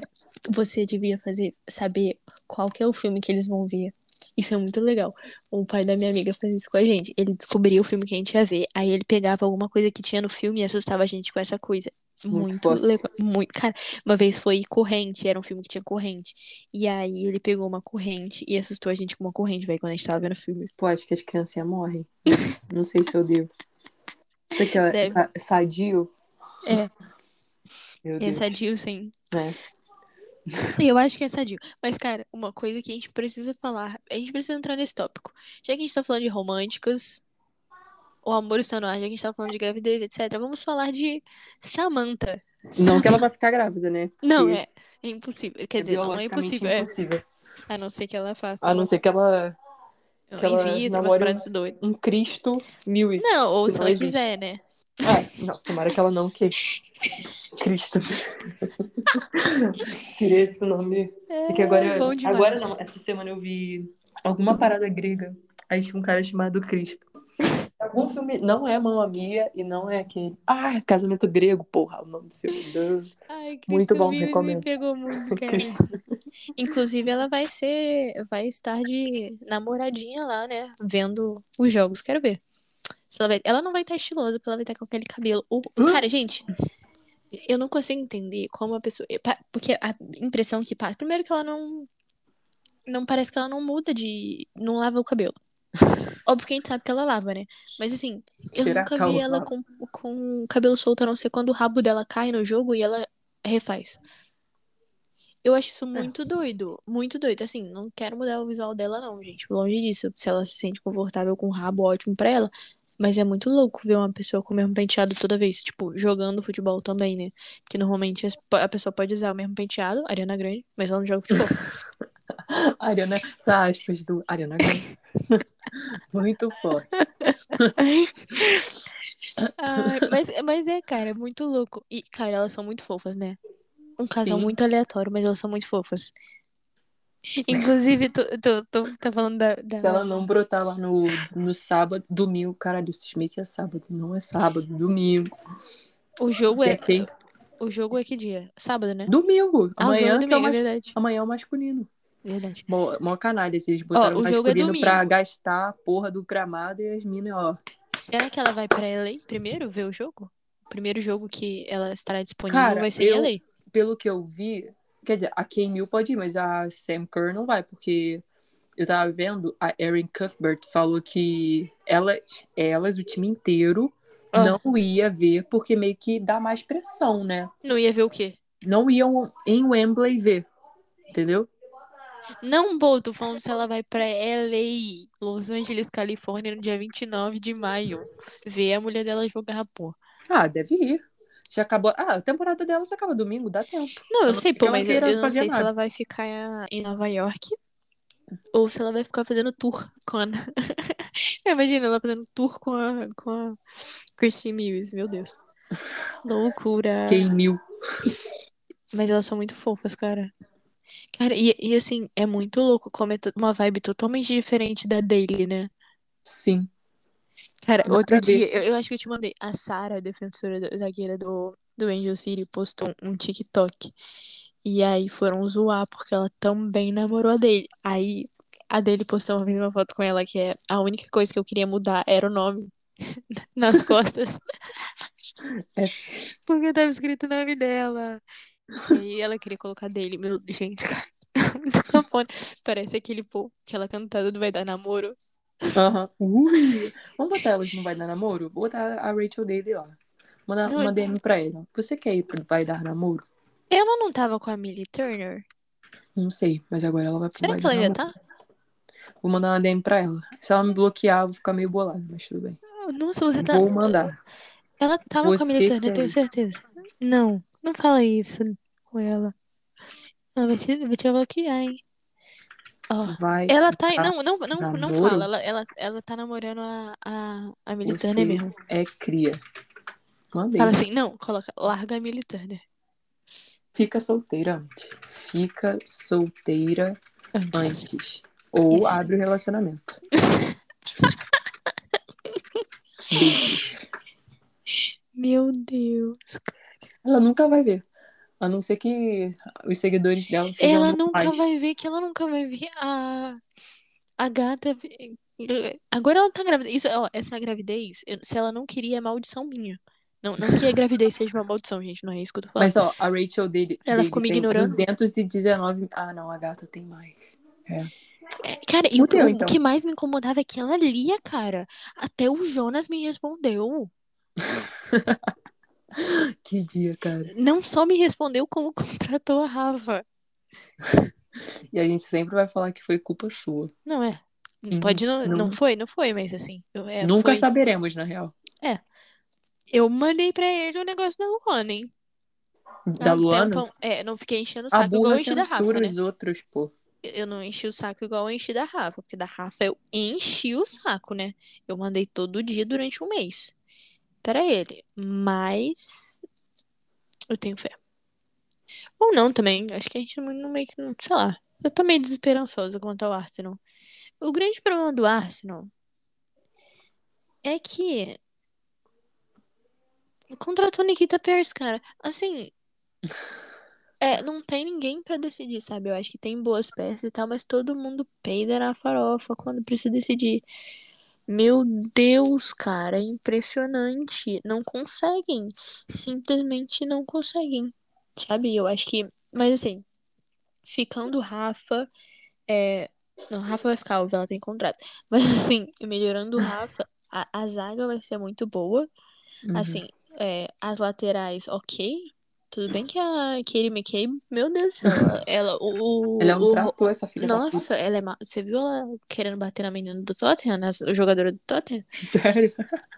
você devia fazer, saber qual que é o filme que eles vão ver. Isso é muito legal. O pai da minha amiga fez isso com a gente. Ele descobria o filme que a gente ia ver, aí ele pegava alguma coisa que tinha no filme e assustava a gente com essa coisa. Muito Muito, legal. Muito. Cara, uma vez foi corrente, era um filme que tinha corrente. E aí ele pegou uma corrente e assustou a gente com uma corrente, velho, quando a gente tava vendo o filme. Pô, acho que as criancinhas morrem. Não sei se eu devo. É Deve. sa- sadio? É. Meu é Deus. sadio, sim. É. Eu acho que é sadio. Mas, cara, uma coisa que a gente precisa falar, a gente precisa entrar nesse tópico. Já que a gente tá falando de românticas, o amor está no ar, já que a gente tá falando de gravidez, etc., vamos falar de Samantha. Não que ela vai ficar grávida, né? Não, Porque é, é impossível. Quer dizer, não é impossível, é. impossível. A não ser que ela faça A não ser que ela um que ela vitro, umas doidas. um Cristo mil e Não, ou se não ela existe. quiser, né? Ah, não, tomara que ela não que Cristo. Tirei esse nome. É que agora, demais. agora não, essa semana eu vi alguma parada grega. Aí tinha um cara chamado Cristo. Algum filme, não é Mamma Mia e não é aquele. Ah, Casamento Grego, porra, o nome do filme. Duh. Ai, Cristo Muito bom, Mills me recomendo. pegou muito, cara. Cristo. Inclusive, ela vai ser, vai estar de namoradinha lá, né? Vendo os jogos. Quero ver. Ela, vai... ela não vai estar estilosa, porque ela vai estar com aquele cabelo. Cara, gente, eu não consigo entender como a pessoa. Porque a impressão que passa. Primeiro que ela não. Não parece que ela não muda de. Não lava o cabelo. Óbvio que a gente sabe que ela lava, né? Mas assim, eu Será nunca vi ela com, com o cabelo solto, a não ser quando o rabo dela cai no jogo e ela refaz. Eu acho É. isso muito doido. Muito doido. Assim, não quero mudar o visual dela, não, gente. Longe disso. Se ela se sente confortável com o rabo, ótimo pra ela. Mas é muito louco ver uma pessoa com o mesmo penteado toda vez. Tipo, jogando futebol também, né? Que normalmente a pessoa pode usar o mesmo penteado, Ariana Grande, mas ela não joga futebol. Ariana, essas aspas do Ariana Grande. Muito forte. Ai, mas, mas é, cara, é muito louco. E, cara, elas são muito fofas, né? Um casal Sim. muito aleatório, mas elas são muito fofas. Inclusive, tu, tu, tu tá falando da, da- Se ela não brotar lá no, no sábado, domingo, caralho, vocês meio que é sábado, não é sábado, domingo. O jogo Se é. é quem? O jogo é que dia? Sábado, né? Domingo. Ah, jogo Amanhã, é é domingo, é mais... Amanhã é o masculino. Verdade. Mó, mó canalha, se eles botaram o o jogo é pra gastar a porra do gramado e as minas, ó. Será que ela vai pra LA primeiro ver o jogo? O primeiro jogo que ela estará disponível Cara, vai ser eu- em LA. Pelo que eu vi, quer dizer, a Mill pode ir, mas a Sam Kerr não vai, porque eu tava vendo, a Erin Cuthbert falou que elas, elas o time inteiro, Ah. não ia ver, porque meio que dá mais pressão, né? Não ia ver o quê? Não iam em Wembley ver, entendeu? Não, pô, tô falando se ela vai pra LA, Los Angeles, Califórnia, no dia 29 de maio. Ver a mulher dela jogar, pô. Ah, deve ir. Já acabou. Ah, a temporada delas acaba domingo, dá tempo. Não, eu não sei, pô, ela mas eu, eu não sei se nada. ela vai ficar em Nova York ou se ela vai ficar fazendo tour com a. Imagina ela fazendo tour com a, com a Christine Mills, meu Deus. Loucura. Quem mil. Mas elas são muito fofas, cara. Cara, e, e assim, é muito louco como é to- uma vibe totalmente diferente da Daily, né? Sim. Cara, Nada outro ver. dia, eu, eu acho que eu te mandei. A Sarah, defensora da- zagueira do, do Angel City, postou um, TikTok. E aí foram zoar porque ela também namorou a dele. Aí a dele postou uma, uma foto com ela que é a única coisa que eu queria mudar era o nome nas costas. É. Porque tava escrito o nome dela. E ela queria colocar dele. Meu, gente, cara. Cafona. Parece aquele, pô, aquela cantada do Vai Dar Namoro. Aham. Ui. Vamos botar elas no Vai Dar Namoro? Vou botar a Rachel dele lá. Mandar Não, uma DM pra ela. Você quer ir pro Vai Dar Namoro? Ela não tava com a Millie Turner? Não sei, mas agora ela vai pro Será Vai que ela ainda Namoro. tá? Vou mandar uma DM pra ela. Se ela me bloquear, eu vou ficar meio bolada, mas tudo bem. Nossa, você tá. Vou mandar. Ela tava com a Millie Você Turner, eu tenho certeza. Não, não fala isso com ela. Ela vai te, vai te bloquear, hein? Ó, Vai. ela tá. Não, não, não, não fala. Ela, ela, ela tá namorando a, a, a Turner mesmo. é cria. Mandei. Fala assim, não, coloca, larga a Millie Turner. Fica solteira antes. Fica solteira Antes. antes. Ou Isso. abre o relacionamento. Meu Deus. Ela nunca vai ver. A não ser que os seguidores dela sejam Ela nunca normais. vai ver que ela nunca vai ver a, a gata. Agora ela tá grávida. Isso, ó, essa gravidez, eu- se ela não queria, é maldição minha. Não, não que a gravidez seja uma maldição, gente, não é isso que eu tô falando. Mas, ó, a Rachel dele, Ela dele ficou me ignorando? 219... Ah, não, a gata tem mais. É, Cara, e o então. que mais me incomodava é que ela lia, cara. Até o Jonas me respondeu. Que dia, cara. Não só me respondeu, como contratou a Rafa. E a gente sempre vai falar que foi culpa sua. Não é? Uhum. Pode não, não Não. foi, não foi, mas assim. eu- é, Nunca foi- saberemos, na real. Eu mandei pra ele o negócio da Luana, hein? Da um Luana, tempão. É, não fiquei enchendo o a saco igual eu enchi da Rafa, né? os outros, pô. Eu não enchi o saco igual eu enchi da Rafa, porque da Rafa eu enchi o saco, né? Eu mandei todo dia durante um mês para ele, mas eu tenho fé. Ou não também, acho que a gente não meio que, não- sei lá. Eu tô meio desesperançosa quanto ao Arsenal. O grande problema do Arsenal é que contratou Nikita Pierce, cara. Assim, é, não tem ninguém pra decidir, sabe? Eu acho que tem boas peças e tal, mas todo mundo peida na farofa quando precisa decidir. Meu Deus, cara, é impressionante. Não conseguem. Simplesmente não conseguem. Sabe? Eu acho que. Mas assim, ficando Rafa. É... Não, Rafa vai ficar, óbvio, ela tem contrato. Mas assim, melhorando o Rafa, a, a zaga vai ser muito boa. Uhum. Assim, é, as laterais, ok. Tudo bem que a Katie McCabe, meu Deus do céu, ela, o, Ela é um trator, essa filha nossa, ela é ma... Você viu ela querendo bater na menina do Tottenham, né? O jogador do Tottenham? Sério?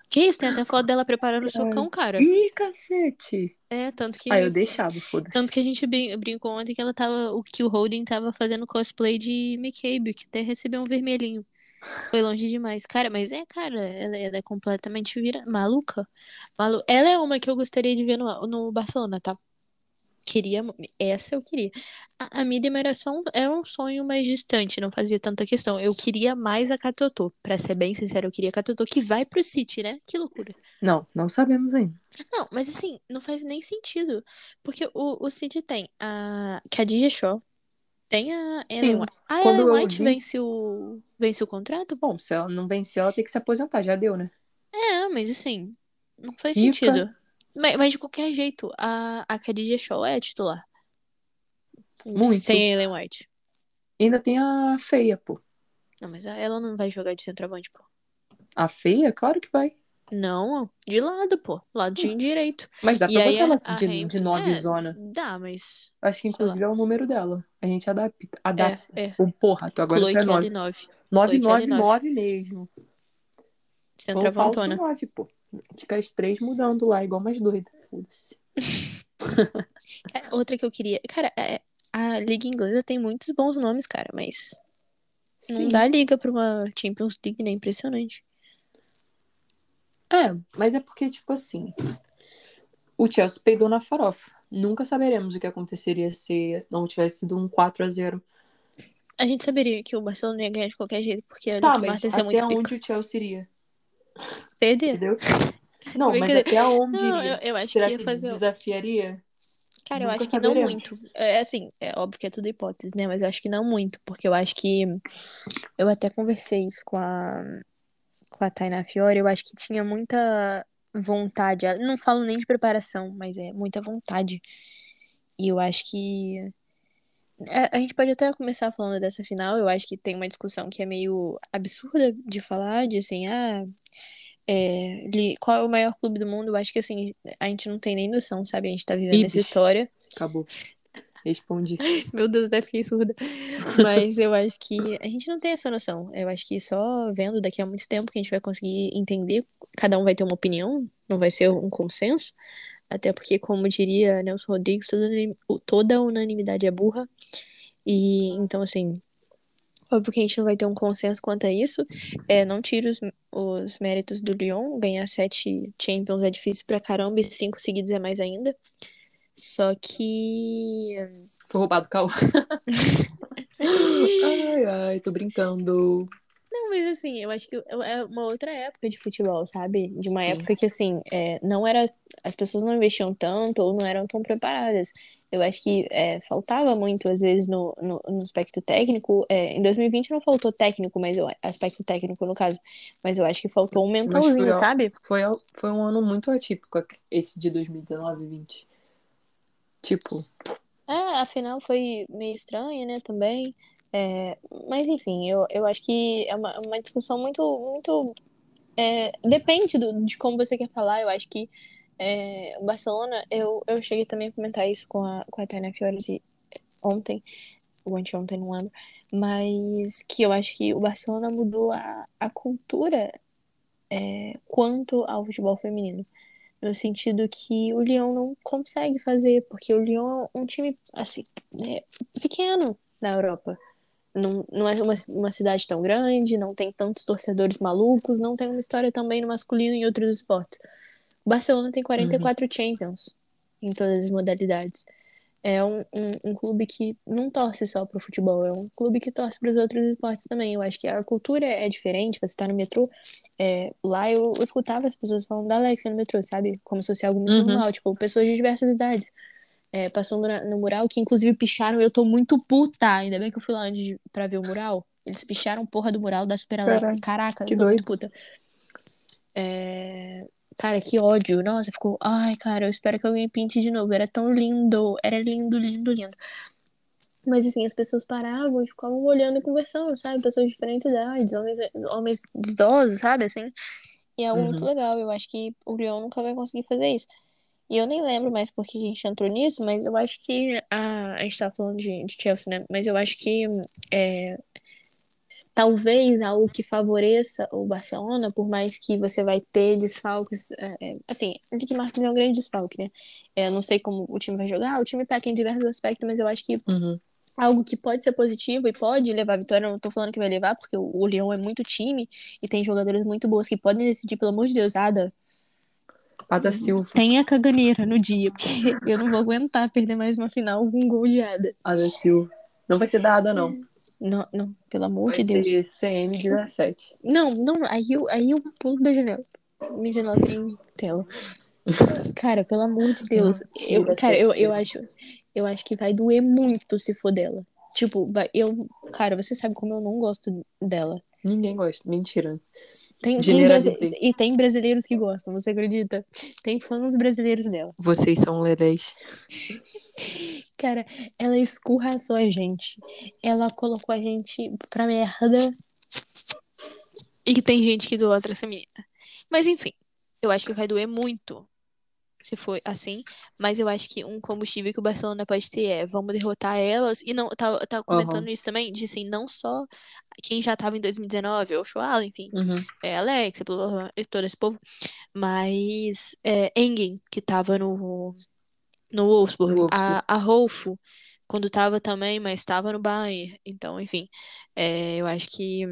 Que isso? Tem até foto dela preparando o socão, cara. Ih, cacete. É, tanto que. Ah, eu deixava, foda-se. Tanto que a gente brin- brincou ontem que ela tava. O que o Holding tava fazendo cosplay de McCabe, que até recebeu um vermelhinho. Foi longe demais. Cara, mas é, cara, ela, ela é completamente vira... maluca. Malu... Ela é uma que eu gostaria de ver no, no Barcelona, tá? Queria. Essa eu queria. A, a Miriam era só um, era um sonho mais distante, não fazia tanta questão. Eu queria mais a Catotô. Pra ser bem sincero, eu queria a Catotô que vai pro City, né? Que loucura. Não, não sabemos ainda. Não, mas assim, não faz nem sentido. Porque o, o City tem a Khadija Shaw, tem a Ellen Sim, White. A quando Ellen eu White vi- vence o, vence o contrato? Bom, se ela não vencer, ela tem que se aposentar. Já deu, né? É, mas assim, não faz sentido. Mas, mas de qualquer jeito, a, a Khadija Shaw é titular. Muito. Sem a Ellen White. Ainda tem a feia, pô. Não, mas ela não vai jogar de centroavante, pô. A feia? Claro que vai. Não, de lado, pô. Ladinho direito. Mas dá E pra aí botar ela a- a de, de nove é, zona. Dá, mas. Acho que inclusive é o número dela. A gente adapta. adapta. É, é. O porra, tu agora Chloe é Kelly 9. 9. 9, Chloe 9, Kelly 9 mesmo. Centroavantona. 9, pô. Fica as três mudando lá, igual mais doida. Foda-se. É, outra que eu queria. Cara, é, a Liga Inglesa tem muitos bons nomes, cara, mas não Sim. dá liga pra uma Champions League, né? Impressionante. É, mas é porque, tipo assim, o Chelsea peidou na farofa. Nunca saberemos o que aconteceria se não tivesse sido um 4 a 0 A gente saberia que o Barcelona ia ganhar de qualquer jeito, porque a Tá, Liga mas Marta ia ser até muito pico. onde o Chelsea iria? Perder? Entendeu? Não, mas até onde Não, iria? eu, eu acho Será que que ia fazer. desafiaria? Cara, eu Nunca acho que não saberemos. muito. É assim, é óbvio que é tudo hipótese, né? Mas eu acho que não muito, porque eu acho que. Eu até conversei isso com a, com a Tainá Fiore, eu acho que tinha muita vontade. Não falo nem de preparação, mas é muita vontade. E eu acho que. A, a gente pode até começar falando dessa final. Eu acho que tem uma discussão que é meio absurda de falar, de assim, ah. é, qual é o maior clube do mundo? Eu acho que assim, a gente não tem nem noção, sabe? A gente tá vivendo Ibis. essa história. Acabou. Respondi. Meu Deus, até fiquei surda. Mas eu acho que a gente não tem essa noção. Eu acho que só vendo daqui a muito tempo que a gente vai conseguir entender. Cada um vai ter uma opinião, não vai ser um consenso. Até porque, como diria Nelson Rodrigues, toda, unanim- toda unanimidade é burra. E então, assim, óbvio que a gente não vai ter um consenso quanto a isso. É, não tiro os, os méritos do Lyon. Ganhar sete Champions é difícil pra caramba, e cinco seguidos é mais ainda. Só que. Foi roubado o caô. ai, ai, tô brincando. Não, mas assim, eu acho que é uma outra época de futebol, sabe? De uma Sim. época que, assim, é, não era. As pessoas não investiam tanto ou não eram tão preparadas. Eu acho que é, faltava muito, às vezes, no, no, no aspecto técnico. É, em 2020 não faltou técnico, mas eu, aspecto técnico, no caso. Mas eu acho que faltou um mentalzinho, foi, sabe? Foi, foi um ano muito atípico esse de 2019 e 20. Tipo, É, afinal foi meio estranha, né, também. É, mas enfim, eu, eu acho que é uma, uma discussão muito, muito. é, depende do, de como você quer falar. Eu acho que é, o Barcelona, eu, eu cheguei também a comentar isso com a, com a Tainá Fiores ontem, ou anteontem, não lembro. Mas que eu acho que o Barcelona mudou a, a cultura é, quanto ao futebol feminino. No sentido que o Lyon não consegue fazer, porque o Lyon é um time, assim, é, pequeno na Europa. Não, não é uma, uma cidade tão grande, não tem tantos torcedores malucos, não tem uma história também no masculino e em outros esportes. O Barcelona tem 44 Champions em todas as modalidades. É um, um, um clube que não torce só pro futebol, é um clube que torce para os outros esportes também. Eu acho que a cultura é diferente. Você tá no metrô, é, lá eu, eu escutava as pessoas falando da Alexia no metrô, sabe? Como se fosse algo muito Uhum. normal, tipo, pessoas de diversas idades. é, passando na- no mural, que inclusive picharam, eu tô muito puta. Ainda bem que eu fui lá antes de, pra ver o mural. Eles picharam porra do mural da Super Alex. Caraca, que eu tô muito doido. puta. É, Cara, que ódio. Nossa, ficou. Ai, cara, eu espero que alguém pinte de novo. Era tão lindo. Era lindo, lindo, lindo. Mas assim, as pessoas paravam e ficavam olhando e conversando, sabe? Pessoas de diferentes idades, homens, homens idosos, sabe? Assim. E é algo muito Uhum. legal. Eu acho que o Lyon nunca vai conseguir fazer isso. E eu nem lembro mais por que a gente entrou nisso, mas eu acho que. A, a gente tava falando de, de Chelsea, né? Mas eu acho que. É, talvez algo que favoreça o Barcelona, por mais que você vai ter desfalques. é, é, assim, o Lick Martins é um grande desfalque, né? É, eu não sei como o time vai jogar, o time peca em diversos aspectos, mas eu acho que Uhum. algo que pode ser positivo e pode levar a vitória. Não tô falando que vai levar, porque o, o Lyon é muito time e tem jogadores muito bons que podem decidir, pelo amor de Deus, Ada. Pada Silva. Tenha caganeira no dia, porque eu não vou aguentar perder mais uma final com um gol de Ada. Ada Silva. Não vai ser dada, não. Não, não, pelo amor Vai de Deus. ser CM17. Não, não, aí eu, aí eu pulo da janela. Minha janela tem tela. Cara, pelo amor de Deus. Eu, cara, eu, eu acho, eu acho que vai doer muito se for dela. Tipo, eu, cara, você sabe como eu não gosto dela. Ninguém gosta. Mentira. Tem, tem brasi- e tem brasileiros que gostam, você acredita? Tem fãs brasileiros dela. Vocês são lelés. Cara, ela escorraçou a gente. Ela colocou a gente pra merda. E que tem gente que idolatra essa menina. Mas enfim, Eu acho que vai doer muito se for assim, mas eu acho que um combustível que o Barcelona pode ter é vamos derrotar elas e não tá, tá comentando isso também, de assim, não só quem já tava em 2019, o Schwala, enfim, Uhum. é, Alex, blá, blá, blá, todo esse povo, mas é, Engen, que tava no, no Wolfsburg, No Wolfsburg. a, a Rolfo, quando tava também, mas tava no Bayern, então, enfim, é, eu acho que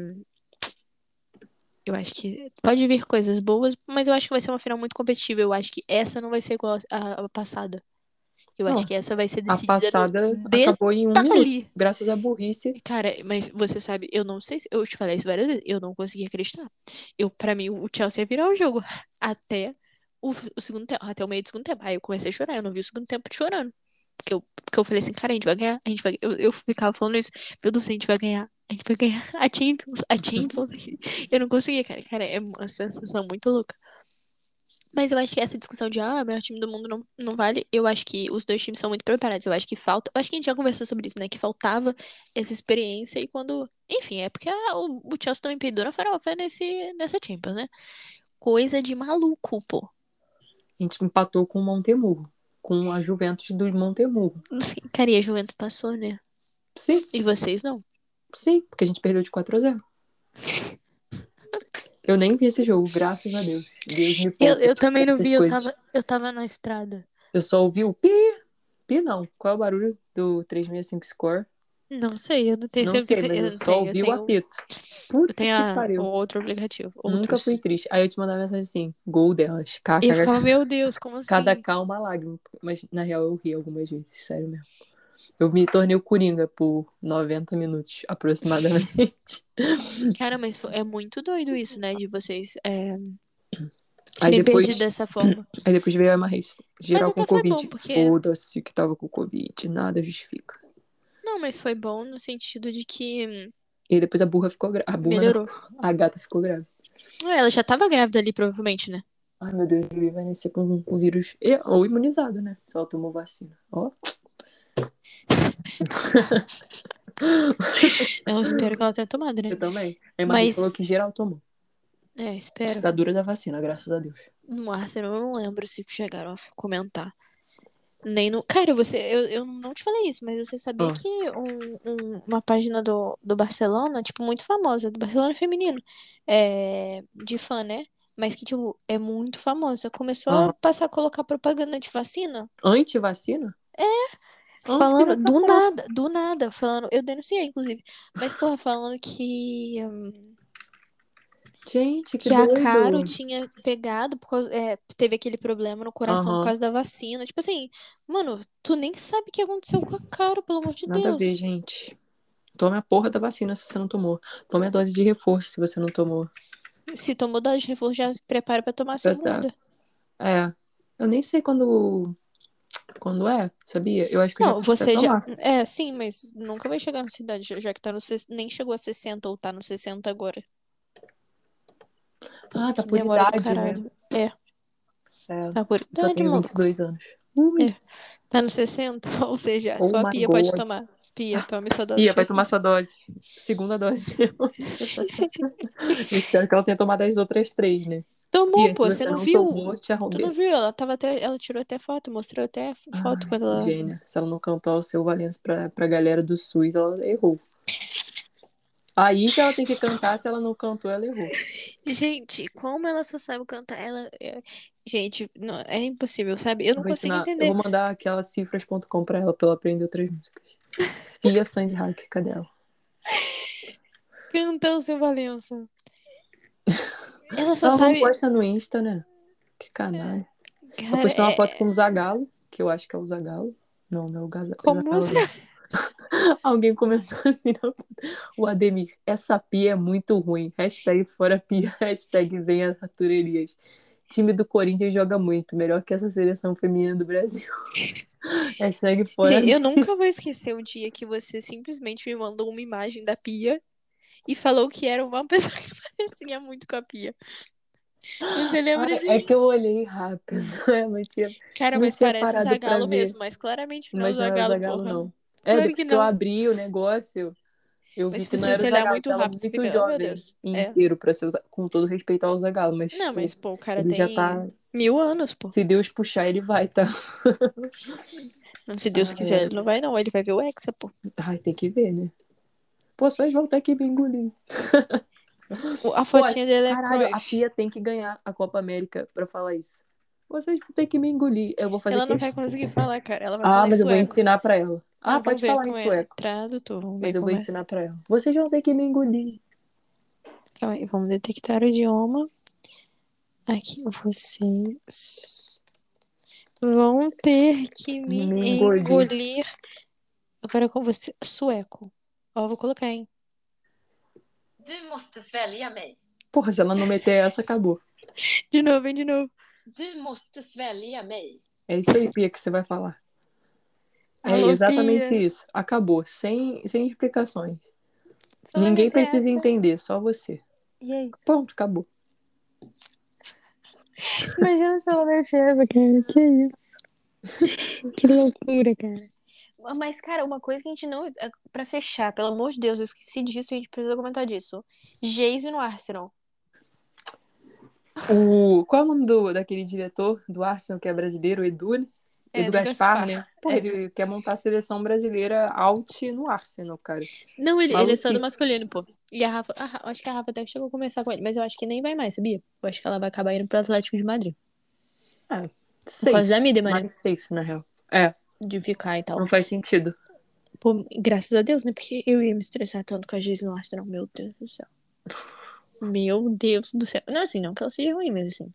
eu acho que pode vir coisas boas, mas eu acho que vai ser uma final muito competitiva, eu acho que essa não vai ser igual a, a passada, eu Não, acho que essa vai ser A decidida no passada detalhe. acabou em um minuto, graças à burrice. Cara, mas você sabe, eu não sei se eu te falei isso várias vezes, eu não consegui acreditar. Eu, para mim, o Chelsea ia virar o jogo até o, o segundo tempo, até o meio do segundo tempo. Aí eu comecei a chorar, eu não vi o segundo tempo chorando. Porque eu, porque eu falei assim, cara, a gente vai ganhar, a gente vai eu, eu ficava falando isso, meu Deus, a gente vai ganhar, a gente vai ganhar a Champions, a Champions. Eu não conseguia, cara. Cara, é uma sensação muito louca. Mas eu acho que essa discussão de, ah, melhor time do mundo não, não vale, eu acho que os dois times são muito preparados. Eu acho que falta. Eu acho que a gente já conversou sobre isso, né? Que faltava essa experiência e quando. Enfim, é porque a- o, o Chelsea também peidou na farofa nesse, nessa Champions, né? Coisa de maluco, pô. A gente empatou com o Montemurro, com a Juventus do Montemurro. Cara, e a Juventus passou, né? Sim, E vocês não. sim, porque a gente perdeu de 4 a 0. Eu nem vi esse jogo, graças a Deus. Deus me Eu, eu também não vi, eu tava, eu tava na estrada. Eu só ouvi o pi. Pi não. Qual é o barulho do 365 score? Não sei, eu não tenho Não sei, mas eu não só tenho, eu ouvi o tenho- apito. Puta Eu tenho que a- pariu. outro aplicativo. Nunca outros. fui triste. Aí eu te mandava mensagem assim, gol delas. E eu KKK. meu Deus, como assim? Cada K uma lágrima. Mas na real eu ri algumas vezes, sério mesmo. Eu me tornei o Coringa por 90 minutos, aproximadamente. Cara, mas é muito doido isso, né? De vocês é, Aí depois, dessa forma. aí depois veio a Marreis. Geral com Covid. porque- Foda-se que tava com Covid. Nada justifica. Não, mas foi bom no sentido de que E depois a burra ficou grávida. A burra não, melhorou. a gata ficou grávida. Ah, Ela já tava grávida ali, provavelmente, né? Ai, meu Deus, vai nascer com o vírus. Ou imunizado, né? Se ela tomou vacina. Ó. Eu espero que ela tenha tomado, né? Eu também. A Mas- falou que geral tomou. É, espero. Tá dura da vacina, graças a Deus. No Arsenal, eu não lembro se chegaram a comentar. Nem no. Cara, você, eu, eu não te falei isso, mas você sabia Ah. que um- um- uma página do, do Barcelona, tipo, muito famosa, do Barcelona feminino, é, de fã, né? Mas que, tipo, é muito famosa. Começou a Aham. passar a colocar propaganda de vacina. Antivacina? Ah, Falando do nada, do nada, falando, eu denunciei, inclusive, mas, porra, falando que, hum, Gente, que, que a. Caro tinha pegado, por causa, é, teve aquele problema no coração Aham. por causa da vacina. Tipo assim, mano, tu nem sabe o que aconteceu com a Caro, pelo amor de Nada a Deus. ver, gente. Tome a porra da vacina se você não tomou. Tome a dose de reforço se você não tomou. Se tomou dose de reforço, já se prepara pra tomar a segunda. É. Eu nem sei quando. Quando é, sabia? Eu acho que Não, você já. É, sim, mas nunca vai chegar na cidade, já- que tá no. Nem chegou a 60 ou tá no 60 agora. Ah, tá Que por demora idade, né? caralho. É, É. tá por Só idade, tenho maluco. 22 anos. Ui. É. Tá no 60, ou seja, Oh só a Pia pode God. tomar. Pia, tome sua dose Ia, de vai tomar sua dose. Segunda dose. Espero que ela tenha tomado as outras três, né? Tomou, pô, você não não viu? tomou, te Tu não viu? Ela tava até. Ela tirou até foto, mostrou até foto Ai, quando ela. Gênia. Se ela não cantou o seu Valença pra, pra galera do SUS, ela errou. Aí que ela tem que cantar, se ela não cantou, ela errou. Gente, como ela só sabe cantar? Ela. é- Gente, não- é impossível, sabe? Eu não vou consigo ensinar- entender. Eu vou mandar aquela cifras.com pra ela, pra ela aprender outras músicas. Pia Sandy Hack, cadê ela? Canta o seu Valença. Ela só ela sabe. não posta no Insta, né? Que canalha. Ela postou uma é- foto com o Zagalo, que eu acho que é o Zagalo. Não, não é o Gaza- Como você- não. Alguém comentou assim, foto. o Ademir, essa pia é muito ruim. Hashtag fora pia, hashtag venha Turerias. Time do Corinthians joga muito, melhor que essa seleção feminina do Brasil. hashtag fora Gente, eu nunca vou esquecer o dia que você simplesmente me mandou uma imagem da Pia e falou que era uma pessoa que parecia muito com a Pia. Você lembra Ah, disso? É que eu olhei rápido, é, mas tinha, Cara, não mas parece Zagalo mesmo, mas claramente não é mas não Zagalo, Zagalo, porra. não. É, Claro que que eu não. abri o negócio, Eu Mas vi que não era se olhar muito rápido, muito fica, oh, meu jovem Deus. e É. inteiro pra ser com todo respeito ao Zagallo, mas Não, tipo, mas, pô, o cara tem já tá, mil anos, pô. se Deus puxar, ele vai, tá? Se Deus Ah, quiser, é. ele não vai, não. Ele vai ver o Hexa, pô. Ai, tem que ver, né? Vocês vão ter que me engolir. A Pô, fotinha dele é caralho, a. Pia tem que ganhar a Copa América pra falar isso. Vocês vão ter que me engolir. Eu vou fazer Ela não vai questão. conseguir falar, cara. Ela vai Ah, falar mas eu vou ensinar pra ela. Ah, Não, pode vamos ver falar em é. sueco. Tradutor, vamos ver Mas eu vou é. ensinar pra ela. Vocês vão ter que me engolir. Calma aí, vamos detectar o idioma. Aqui, vocês vão ter que me, Me engolir. engolir. Agora com você, sueco. Ó, eu vou colocar, hein? Du måste svälja mig. Porra, se ela não meter essa, acabou. De novo, hein, de novo. Du måste svälja mig. É isso aí, Pia, que você vai falar. É Alô, exatamente Pia. isso. Acabou. Sem, sem explicações. Só Ninguém precisa essa. entender, só você. E é isso. Pronto, acabou. Imagina se ela essa, cara. Que isso? Que loucura, cara. Mas, cara, uma coisa que a gente não. é, Pra fechar, pelo amor de Deus, eu esqueci disso e a gente precisa comentar disso. Geise no Arsenal. O, qual é o nome do, daquele diretor do Arsenal que é brasileiro? O Edu, né? É, Edu Gaspar, Gaspar. né? Pô, É. ele quer montar a seleção brasileira out no Arsenal, cara. Não, ele, ele é só do masculino, pô. E a Rafa. a acho que a Rafa até chegou a conversar com ele, mas eu acho que nem vai mais, sabia? Eu acho que ela vai acabar indo pro Atlético de Madrid. Por Safe, causa da mídia, mano. mais safe, na real. É, De ficar e tal. não faz sentido. Pô, graças a Deus, né? Porque eu ia me estressar tanto com a Geise no Arsenal. Meu Deus do céu. Meu Deus do céu. Não, assim, não que ela seja ruim, mas assim.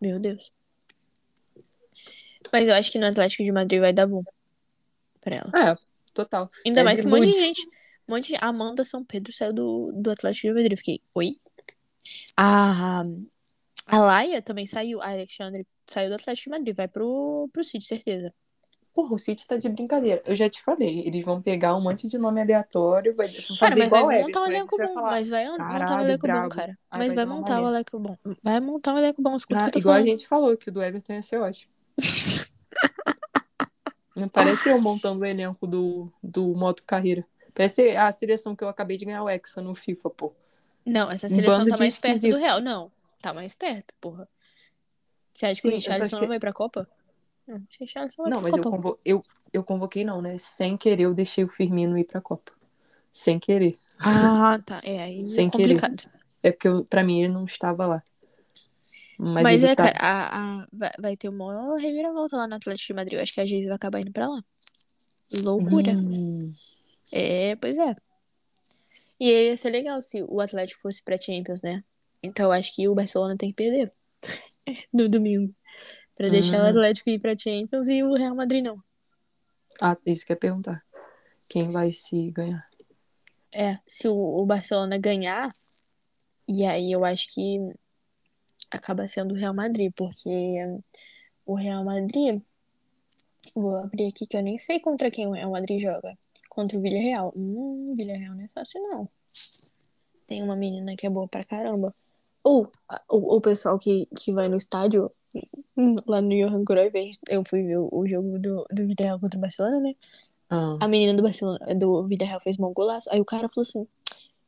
Meu Deus. Mas eu acho que no Atlético de Madrid vai dar bom. Pra ela. É, total. Ainda É mais que um monte de gente. Um monte de. Amanda São Pedro saiu do, do Atlético de Madrid. Eu fiquei, oi? A, a Laia também saiu. A Alexandre saiu do Atlético de Madrid. Vai pro, pro City, certeza. Porra, o City tá de brincadeira. Eu já te falei, eles vão pegar um monte de nome aleatório, vai vão Cara, fazer mas vai igual o montar um aí elenco vai bom. falar, Mas vai montar um "Caralho, elenco bom, brabo." cara. Mas vai vai montar um merda. elenco bom. Vai montar um elenco bom. Escuta o Ah, que igual a falando. gente falou que o do Everton ia ser ótimo. Não parece eu montando o elenco do, do Moto Carreira. Parece a seleção que eu acabei de ganhar o Hexa no FIFA, pô. Não, essa Um seleção bando tá mais perto do. Real. Não, tá mais perto, porra. Você acha que Sim, o eu só Richarlison acho não que- vai pra Copa? Não, vai Não, mas eu, convo... eu, eu convoquei não, né? Sem querer eu deixei o Firmino ir pra Copa. Sem querer. Ah, tá. É, aí Sem é querer. complicado. É porque eu, pra mim ele não estava lá. Mas, Mas, é, tá- cara, a, a- vai, vai ter uma reviravolta lá no Atlético de Madrid. Eu acho que a Geise vai acabar indo pra lá. Loucura. Hum, É, pois é. E aí ia ser legal se o Atlético fosse pra Champions, né? Então eu acho que o Barcelona tem que perder no domingo. Pra deixar o Uhum. Atlético ir pra Champions e o Real Madrid não. Ah, isso que eu ia perguntar. Quem vai se ganhar? É, se o, o Barcelona ganhar, e aí eu acho que acaba sendo o Real Madrid, porque o Real Madrid, vou abrir aqui que eu nem sei contra quem o Real Madrid joga. Contra o Villarreal. Hum, Villarreal não é fácil não. Tem uma menina que é boa pra caramba. Ou o, o pessoal que, que vai no estádio, lá no Johan Cruyff, eu fui ver o, jogo do, do Villarreal contra o Barcelona, né? Ah, A menina do Barcelona, do Villarreal fez um golaço. Aí o cara falou assim: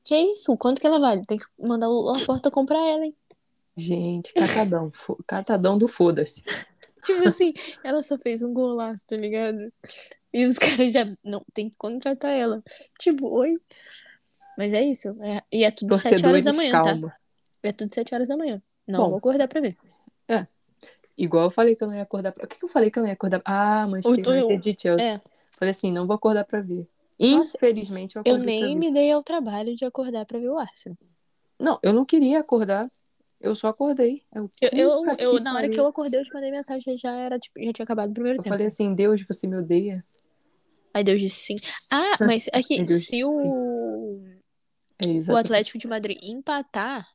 Que isso? Quanto que ela vale? Tem que mandar o Laporta comprar ela, hein? gente, catadão. catadão do foda-se. Tipo assim, ela só fez um golaço, tá ligado? E os caras já. Não, tem que contratar ela. Tipo, oi. Mas é isso. é- e é tudo 7 horas da manhã, tá? calma. É tudo 7 horas da manhã. Não Bom. vou acordar pra ver. Igual eu falei que eu não ia acordar pra... O que que eu falei que eu não ia acordar? Ah, Manchester o- United de Chelsea. é. Falei assim, não vou acordar pra ver. Nossa, Infelizmente eu Eu nem me dei ao trabalho de acordar pra ver o Arsenal. Não, eu não queria acordar. Eu só acordei. Eu, Eu, eu, eu- na hora que eu acordei, eu te mandei mensagem, já era, tipo, já tinha acabado o primeiro Eu tempo. falei assim, Deus, você me odeia? Aí Deus disse sim. Ah, mas aqui, Deus se o, É o exatamente. Atlético de Madrid empatar,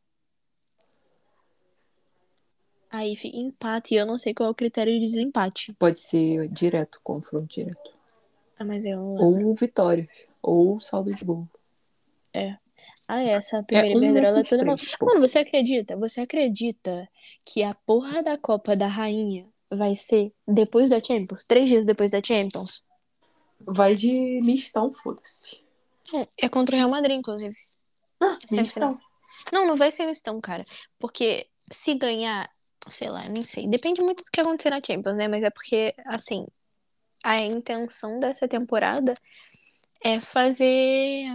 aí fica empate e eu não sei qual é o critério de desempate. Pode ser direto, confronto direto. Ah, mas eu não lembro. Ou vitórias. Ou saldo de gol. Ah, é, essa primeira um Iberdrola é toda mal. Mano, você acredita? Você acredita que a porra da Copa da Rainha vai ser depois da Champions? Três dias depois da Champions? Vai de mistão, foda-se. Não, é contra o Real Madrid, inclusive. Ah, então. Não, não vai ser mistão, cara. Porque se ganhar, sei lá, nem sei. Depende muito do que acontecer na Champions, né? Mas é porque, assim, a intenção dessa temporada é fazer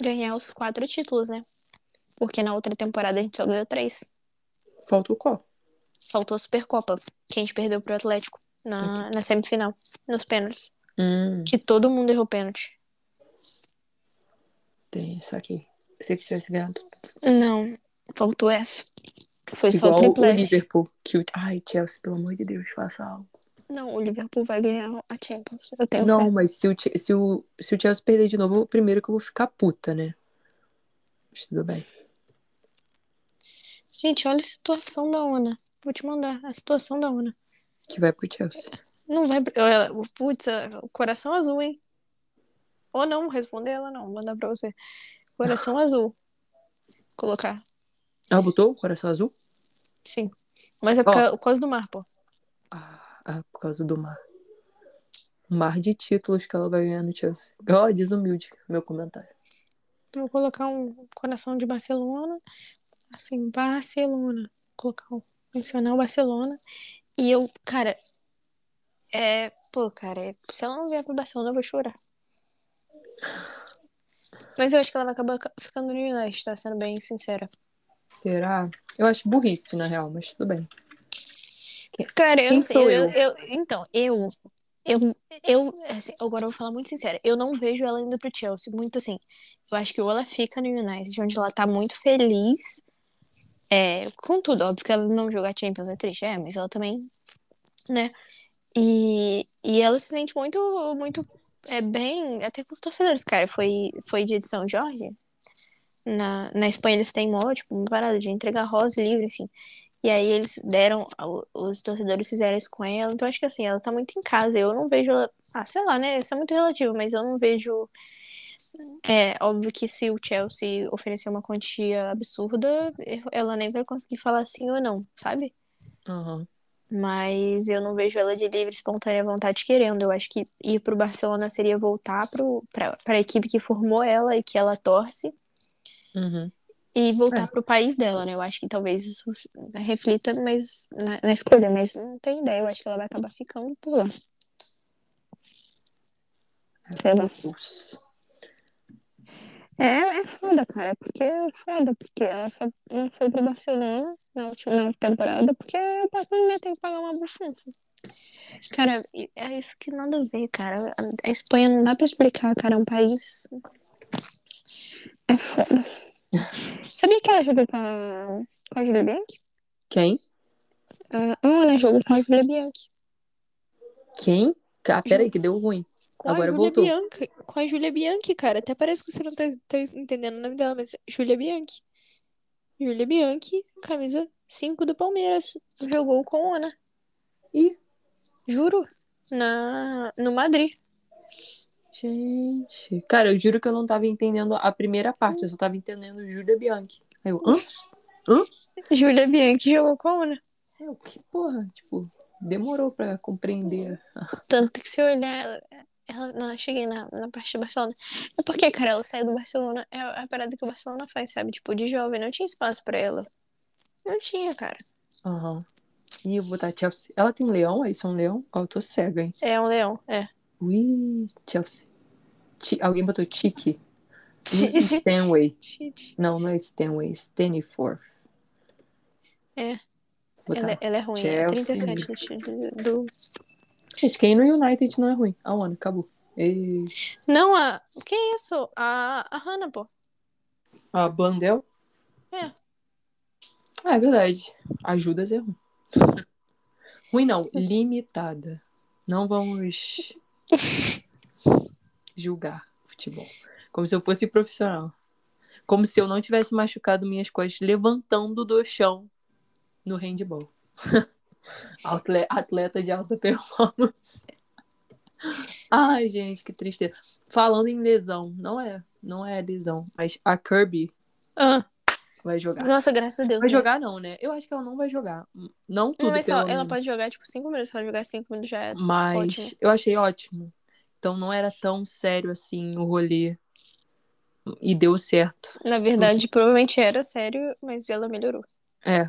ganhar os quatro títulos, né? Porque na outra temporada a gente só ganhou três. Falta o qual? Faltou a Supercopa, que a gente perdeu pro Atlético na, na semifinal, nos pênaltis. Hum, Que todo mundo errou pênalti. tem isso aqui. Se que tivesse ganhado. Não, faltou essa. Foi só o Igual o. Liverpool. Que o... Ai, Chelsea, pelo amor de Deus, faça algo. Não, o Liverpool vai ganhar a Champions. Eu tenho Não, fé. mas se o, se, o, se o Chelsea perder de novo, primeiro que eu vou ficar puta, né? Mas tudo bem. Gente, olha a situação da Ona. Vou te mandar a situação da Ona. Que vai pro Chelsea. Não vai. Putz, o coração azul, hein? Ou não, responder ela não. Vou mandar pra você. Coração azul. Colocar. Ah, botou o coração azul? Sim. Mas é por causa, por causa do mar, pô. Ah, ah, por causa do mar. Um mar de títulos que ela vai ganhar no Chelsea. Ó, desumilde, meu comentário. Vou colocar um coração de Barcelona. Assim, Barcelona. Vou colocar um. Mencionar o Barcelona. E eu, cara. É. Pô, cara, é- se ela não vier pro Barcelona, eu vou chorar. Mas eu acho que ela vai acabar ca- ficando no United, tá? Sendo bem sincera. Será? Eu acho burrice, na real, mas tudo bem. Cara, eu não sei. sou eu, eu? eu- então, eu. Eu, eu assim, agora eu vou falar muito sincera. Eu não vejo ela indo pro Chelsea. Muito assim. Eu acho que ou ela fica no United, onde ela tá muito feliz. É, com tudo, óbvio que ela não jogar Champions é triste, é, mas ela também, né? E, e ela se sente muito, muito é, bem, até com os torcedores, cara. Foi, foi de São Jorge. Na, na Espanha eles têm mó, tipo, uma parada de entregar rosa livre, enfim. E aí eles deram, os torcedores fizeram isso com ela. Então acho que assim, ela tá muito em casa. Eu não vejo ela. Ah, sei lá, né? Isso é muito relativo, mas eu não vejo. É óbvio que se o Chelsea oferecer uma quantia absurda, ela nem vai conseguir falar sim ou não, sabe? Aham. Mas eu não vejo ela de livre, espontânea vontade querendo. Eu acho que ir pro Barcelona seria voltar pro, pra, pra equipe que formou ela e que ela torce Uhum. e voltar É. pro país dela, né? Eu acho que talvez isso reflita mas, na, na escolha, mas não tenho ideia. Eu acho que ela vai acabar ficando por lá. Sei lá. Nossa. É, é foda, cara, porque é foda, porque ela só não foi pro Barcelona na última temporada, porque o Barcelona tem que pagar uma bufunfa. Cara, é isso que nada a ver, cara. A- A Espanha não dá pra explicar, cara, é um país. É foda. Sabia que ela jogou com a, com a Julia Bianchi? Quem? A Ana jogou com a Julia Bianchi. Quem? Ah, peraí, que deu ruim. Com Agora a Julia voltou. Bianchi. Com a Julia Bianchi, cara. Até parece que você não tá, tá entendendo o nome dela, mas Julia Bianchi. Julia Bianchi, camisa 5 do Palmeiras. Jogou com Ana. Ih, Juro. Na, no Madrid. Gente. Cara, eu juro que eu não tava entendendo a primeira parte, eu só tava entendendo Júlia Bianchi. Aí eu, hã? Julia Bianchi jogou com a Ana. Eu, que porra? Tipo, demorou pra compreender. Tanto que se eu olhar ela. ela não, eu cheguei na, na parte do Barcelona. É porque, cara, ela saiu do Barcelona. É a parada que o Barcelona faz, sabe? Tipo, de jovem. Não tinha espaço pra ela. Não tinha, cara. Aham. Ih, eu vou botar Chelsea. Ela tem um leão? É isso, um leão? Ó, eu tô cega, hein? É um leão. É. Ui, Chelsea. Alguém botou Tiki. Lucy Stanway. Não, não é Stanway, Staniforth. É. Ela, ela é ruim. É Chelsea. 37 do. Gente, quem no United não é ruim. A One, acabou. E... Não, a. O que é isso? A, a Hannah, pô. A Blandel? É. Ah, é verdade. A Judas é ruim. ruim não, limitada. Não vamos julgar futebol. Como se eu fosse profissional. Como se eu não tivesse machucado minhas costas levantando do chão no handball. Atle- Atleta de alta performance. Ai, gente, que tristeza. Falando em lesão, não é, não é lesão, mas a Kirby Ah, vai jogar. nossa, graças a Deus. Vai né? jogar não, né? Eu acho que ela não vai jogar. Não tudo, Não, mas ela, ela pode jogar, tipo, 5 minutos. Se ela jogar 5 minutos já é. Mas ótimo. eu achei ótimo. Então não era tão sério assim o rolê E deu certo. Na verdade, provavelmente era sério, mas ela melhorou. É.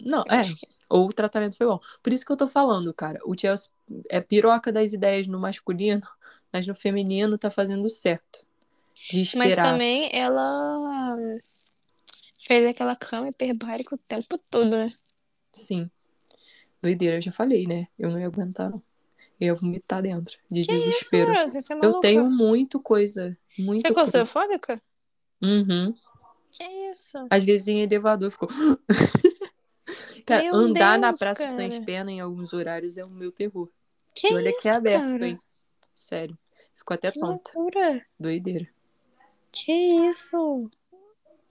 Não, Eu é. que- Ou o tratamento foi bom. Por isso que eu tô falando, cara. O Chelsea é piroca das ideias no masculino, mas no feminino tá fazendo certo. De Mas também ela fez aquela cama hiperbárica o tempo todo, né? Sim. Doideira, eu já falei, né? Eu não ia aguentar, não. Eu ia vomitar dentro, de Que isso, desespero. mano? Você é eu tenho muito coisa. Muito Você é claustrofóbica? Uhum. Que isso? Às vezes em elevador ficou. cara, Meu andar na Deus, Praça cara. Sans Pena em alguns horários é o meu terror. Que e olha isso, que é aberto, cara? hein? Sério. Ficou até Que tonta. loucura. Doideira. Que isso?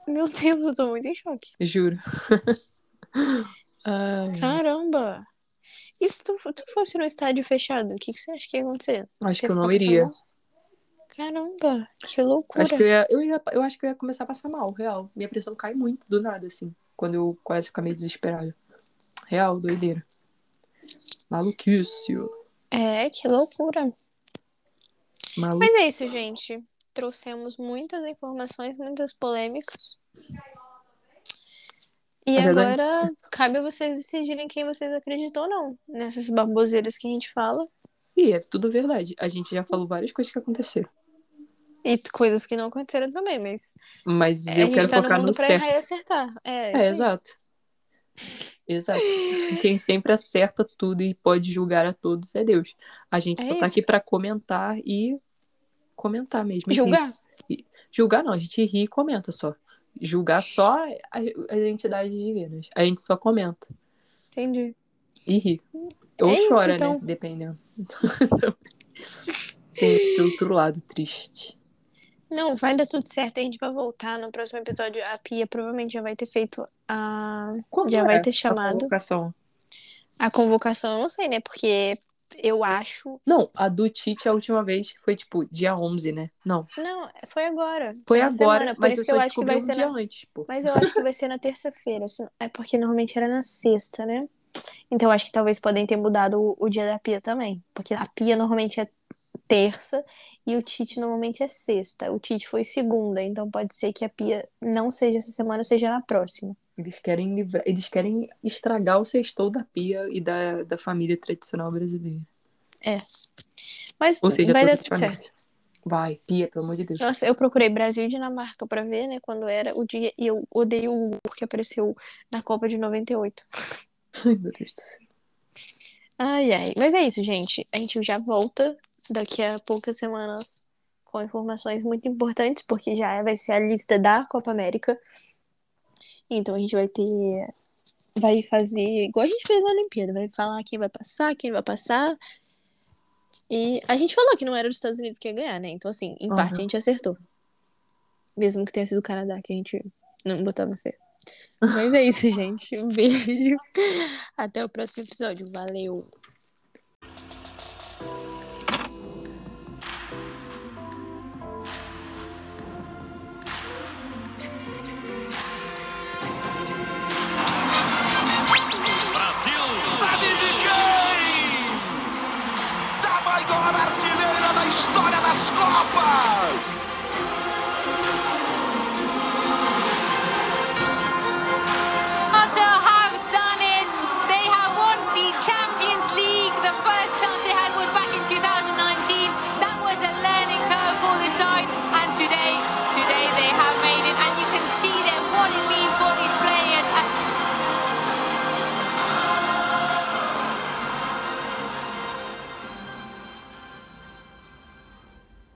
Meu Deus, eu tô muito em choque. Juro. Ai, Caramba! E se tu, tu fosse no estádio fechado, o que, que você acha que ia acontecer? acho Você que eu não iria. mal? Caramba, que loucura. Acho que eu, ia, eu, ia, eu acho que eu ia começar a passar mal, real. Minha pressão cai muito do nada, assim. Quando eu quase ficar meio desesperada. Real, doideira. Maluquice. É, que loucura. Malu... Mas é isso, gente. Trouxemos muitas informações, muitas polêmicas. E agora cabe a vocês decidirem quem vocês acreditam ou não nessas baboseiras que a gente fala E é tudo verdade. A gente já falou várias coisas que aconteceram. e coisas que não aconteceram também, mas Mas a eu gente quero tá no focar mundo no pra certo. errar e acertar. É, É, exato. Exato. Quem sempre acerta tudo e pode julgar a todos é Deus. A gente É só tá aqui pra comentar e comentar mesmo. e Julgar? Julgar não, a gente ri e comenta só. Julgar só a- as entidades divinas. A gente só comenta Entendi. e ri. Ou É isso, chora, então. né? Dependendo. Tem esse outro lado triste. Não, vai dar tudo certo. A gente vai voltar no próximo episódio. A Pia provavelmente já vai ter feito a. Quando Já vai é ter a chamado. convocação? A convocação, eu não sei, né? Porque eu acho. Não, a do Tite a última vez foi tipo dia 11, né? Não, Não, foi agora. foi agora, semana, por mas isso eu que eu acho que vai um ser dia na... antes, pô. Mas eu acho que vai ser na terça-feira. É porque normalmente era na sexta, né? Então acho que talvez podem ter mudado o, o dia da Pia também. Porque a Pia normalmente é terça e o Tite normalmente é sexta. O Tite foi segunda, então pode ser que a Pia não seja essa semana, seja na próxima. Eles querem livrar, eles querem estragar o sextou da pia e da, da família tradicional brasileira. Mas Ou seja, vai dar tudo certo. Vai, pia, pelo amor de Deus. Nossa, eu procurei Brasil e Dinamarca pra ver, né, quando era o dia, e eu odeio o Google porque apareceu na Copa de 98. Ai, meu Deus do céu. Ai, ai. Mas é isso, gente. A gente já volta daqui a poucas semanas com informações muito importantes, porque já vai ser a lista da Copa América. Então a gente vai ter. Vai fazer igual a gente fez na Olimpíada. Vai falar quem vai passar, quem vai passar. E a gente falou que não era os Estados Unidos que ia ganhar, né? Então, assim, em Aham. parte a gente acertou. Mesmo que tenha sido o Canadá, que a gente não botava fé. Mas é isso, gente. Um beijo. Até o próximo episódio. Valeu.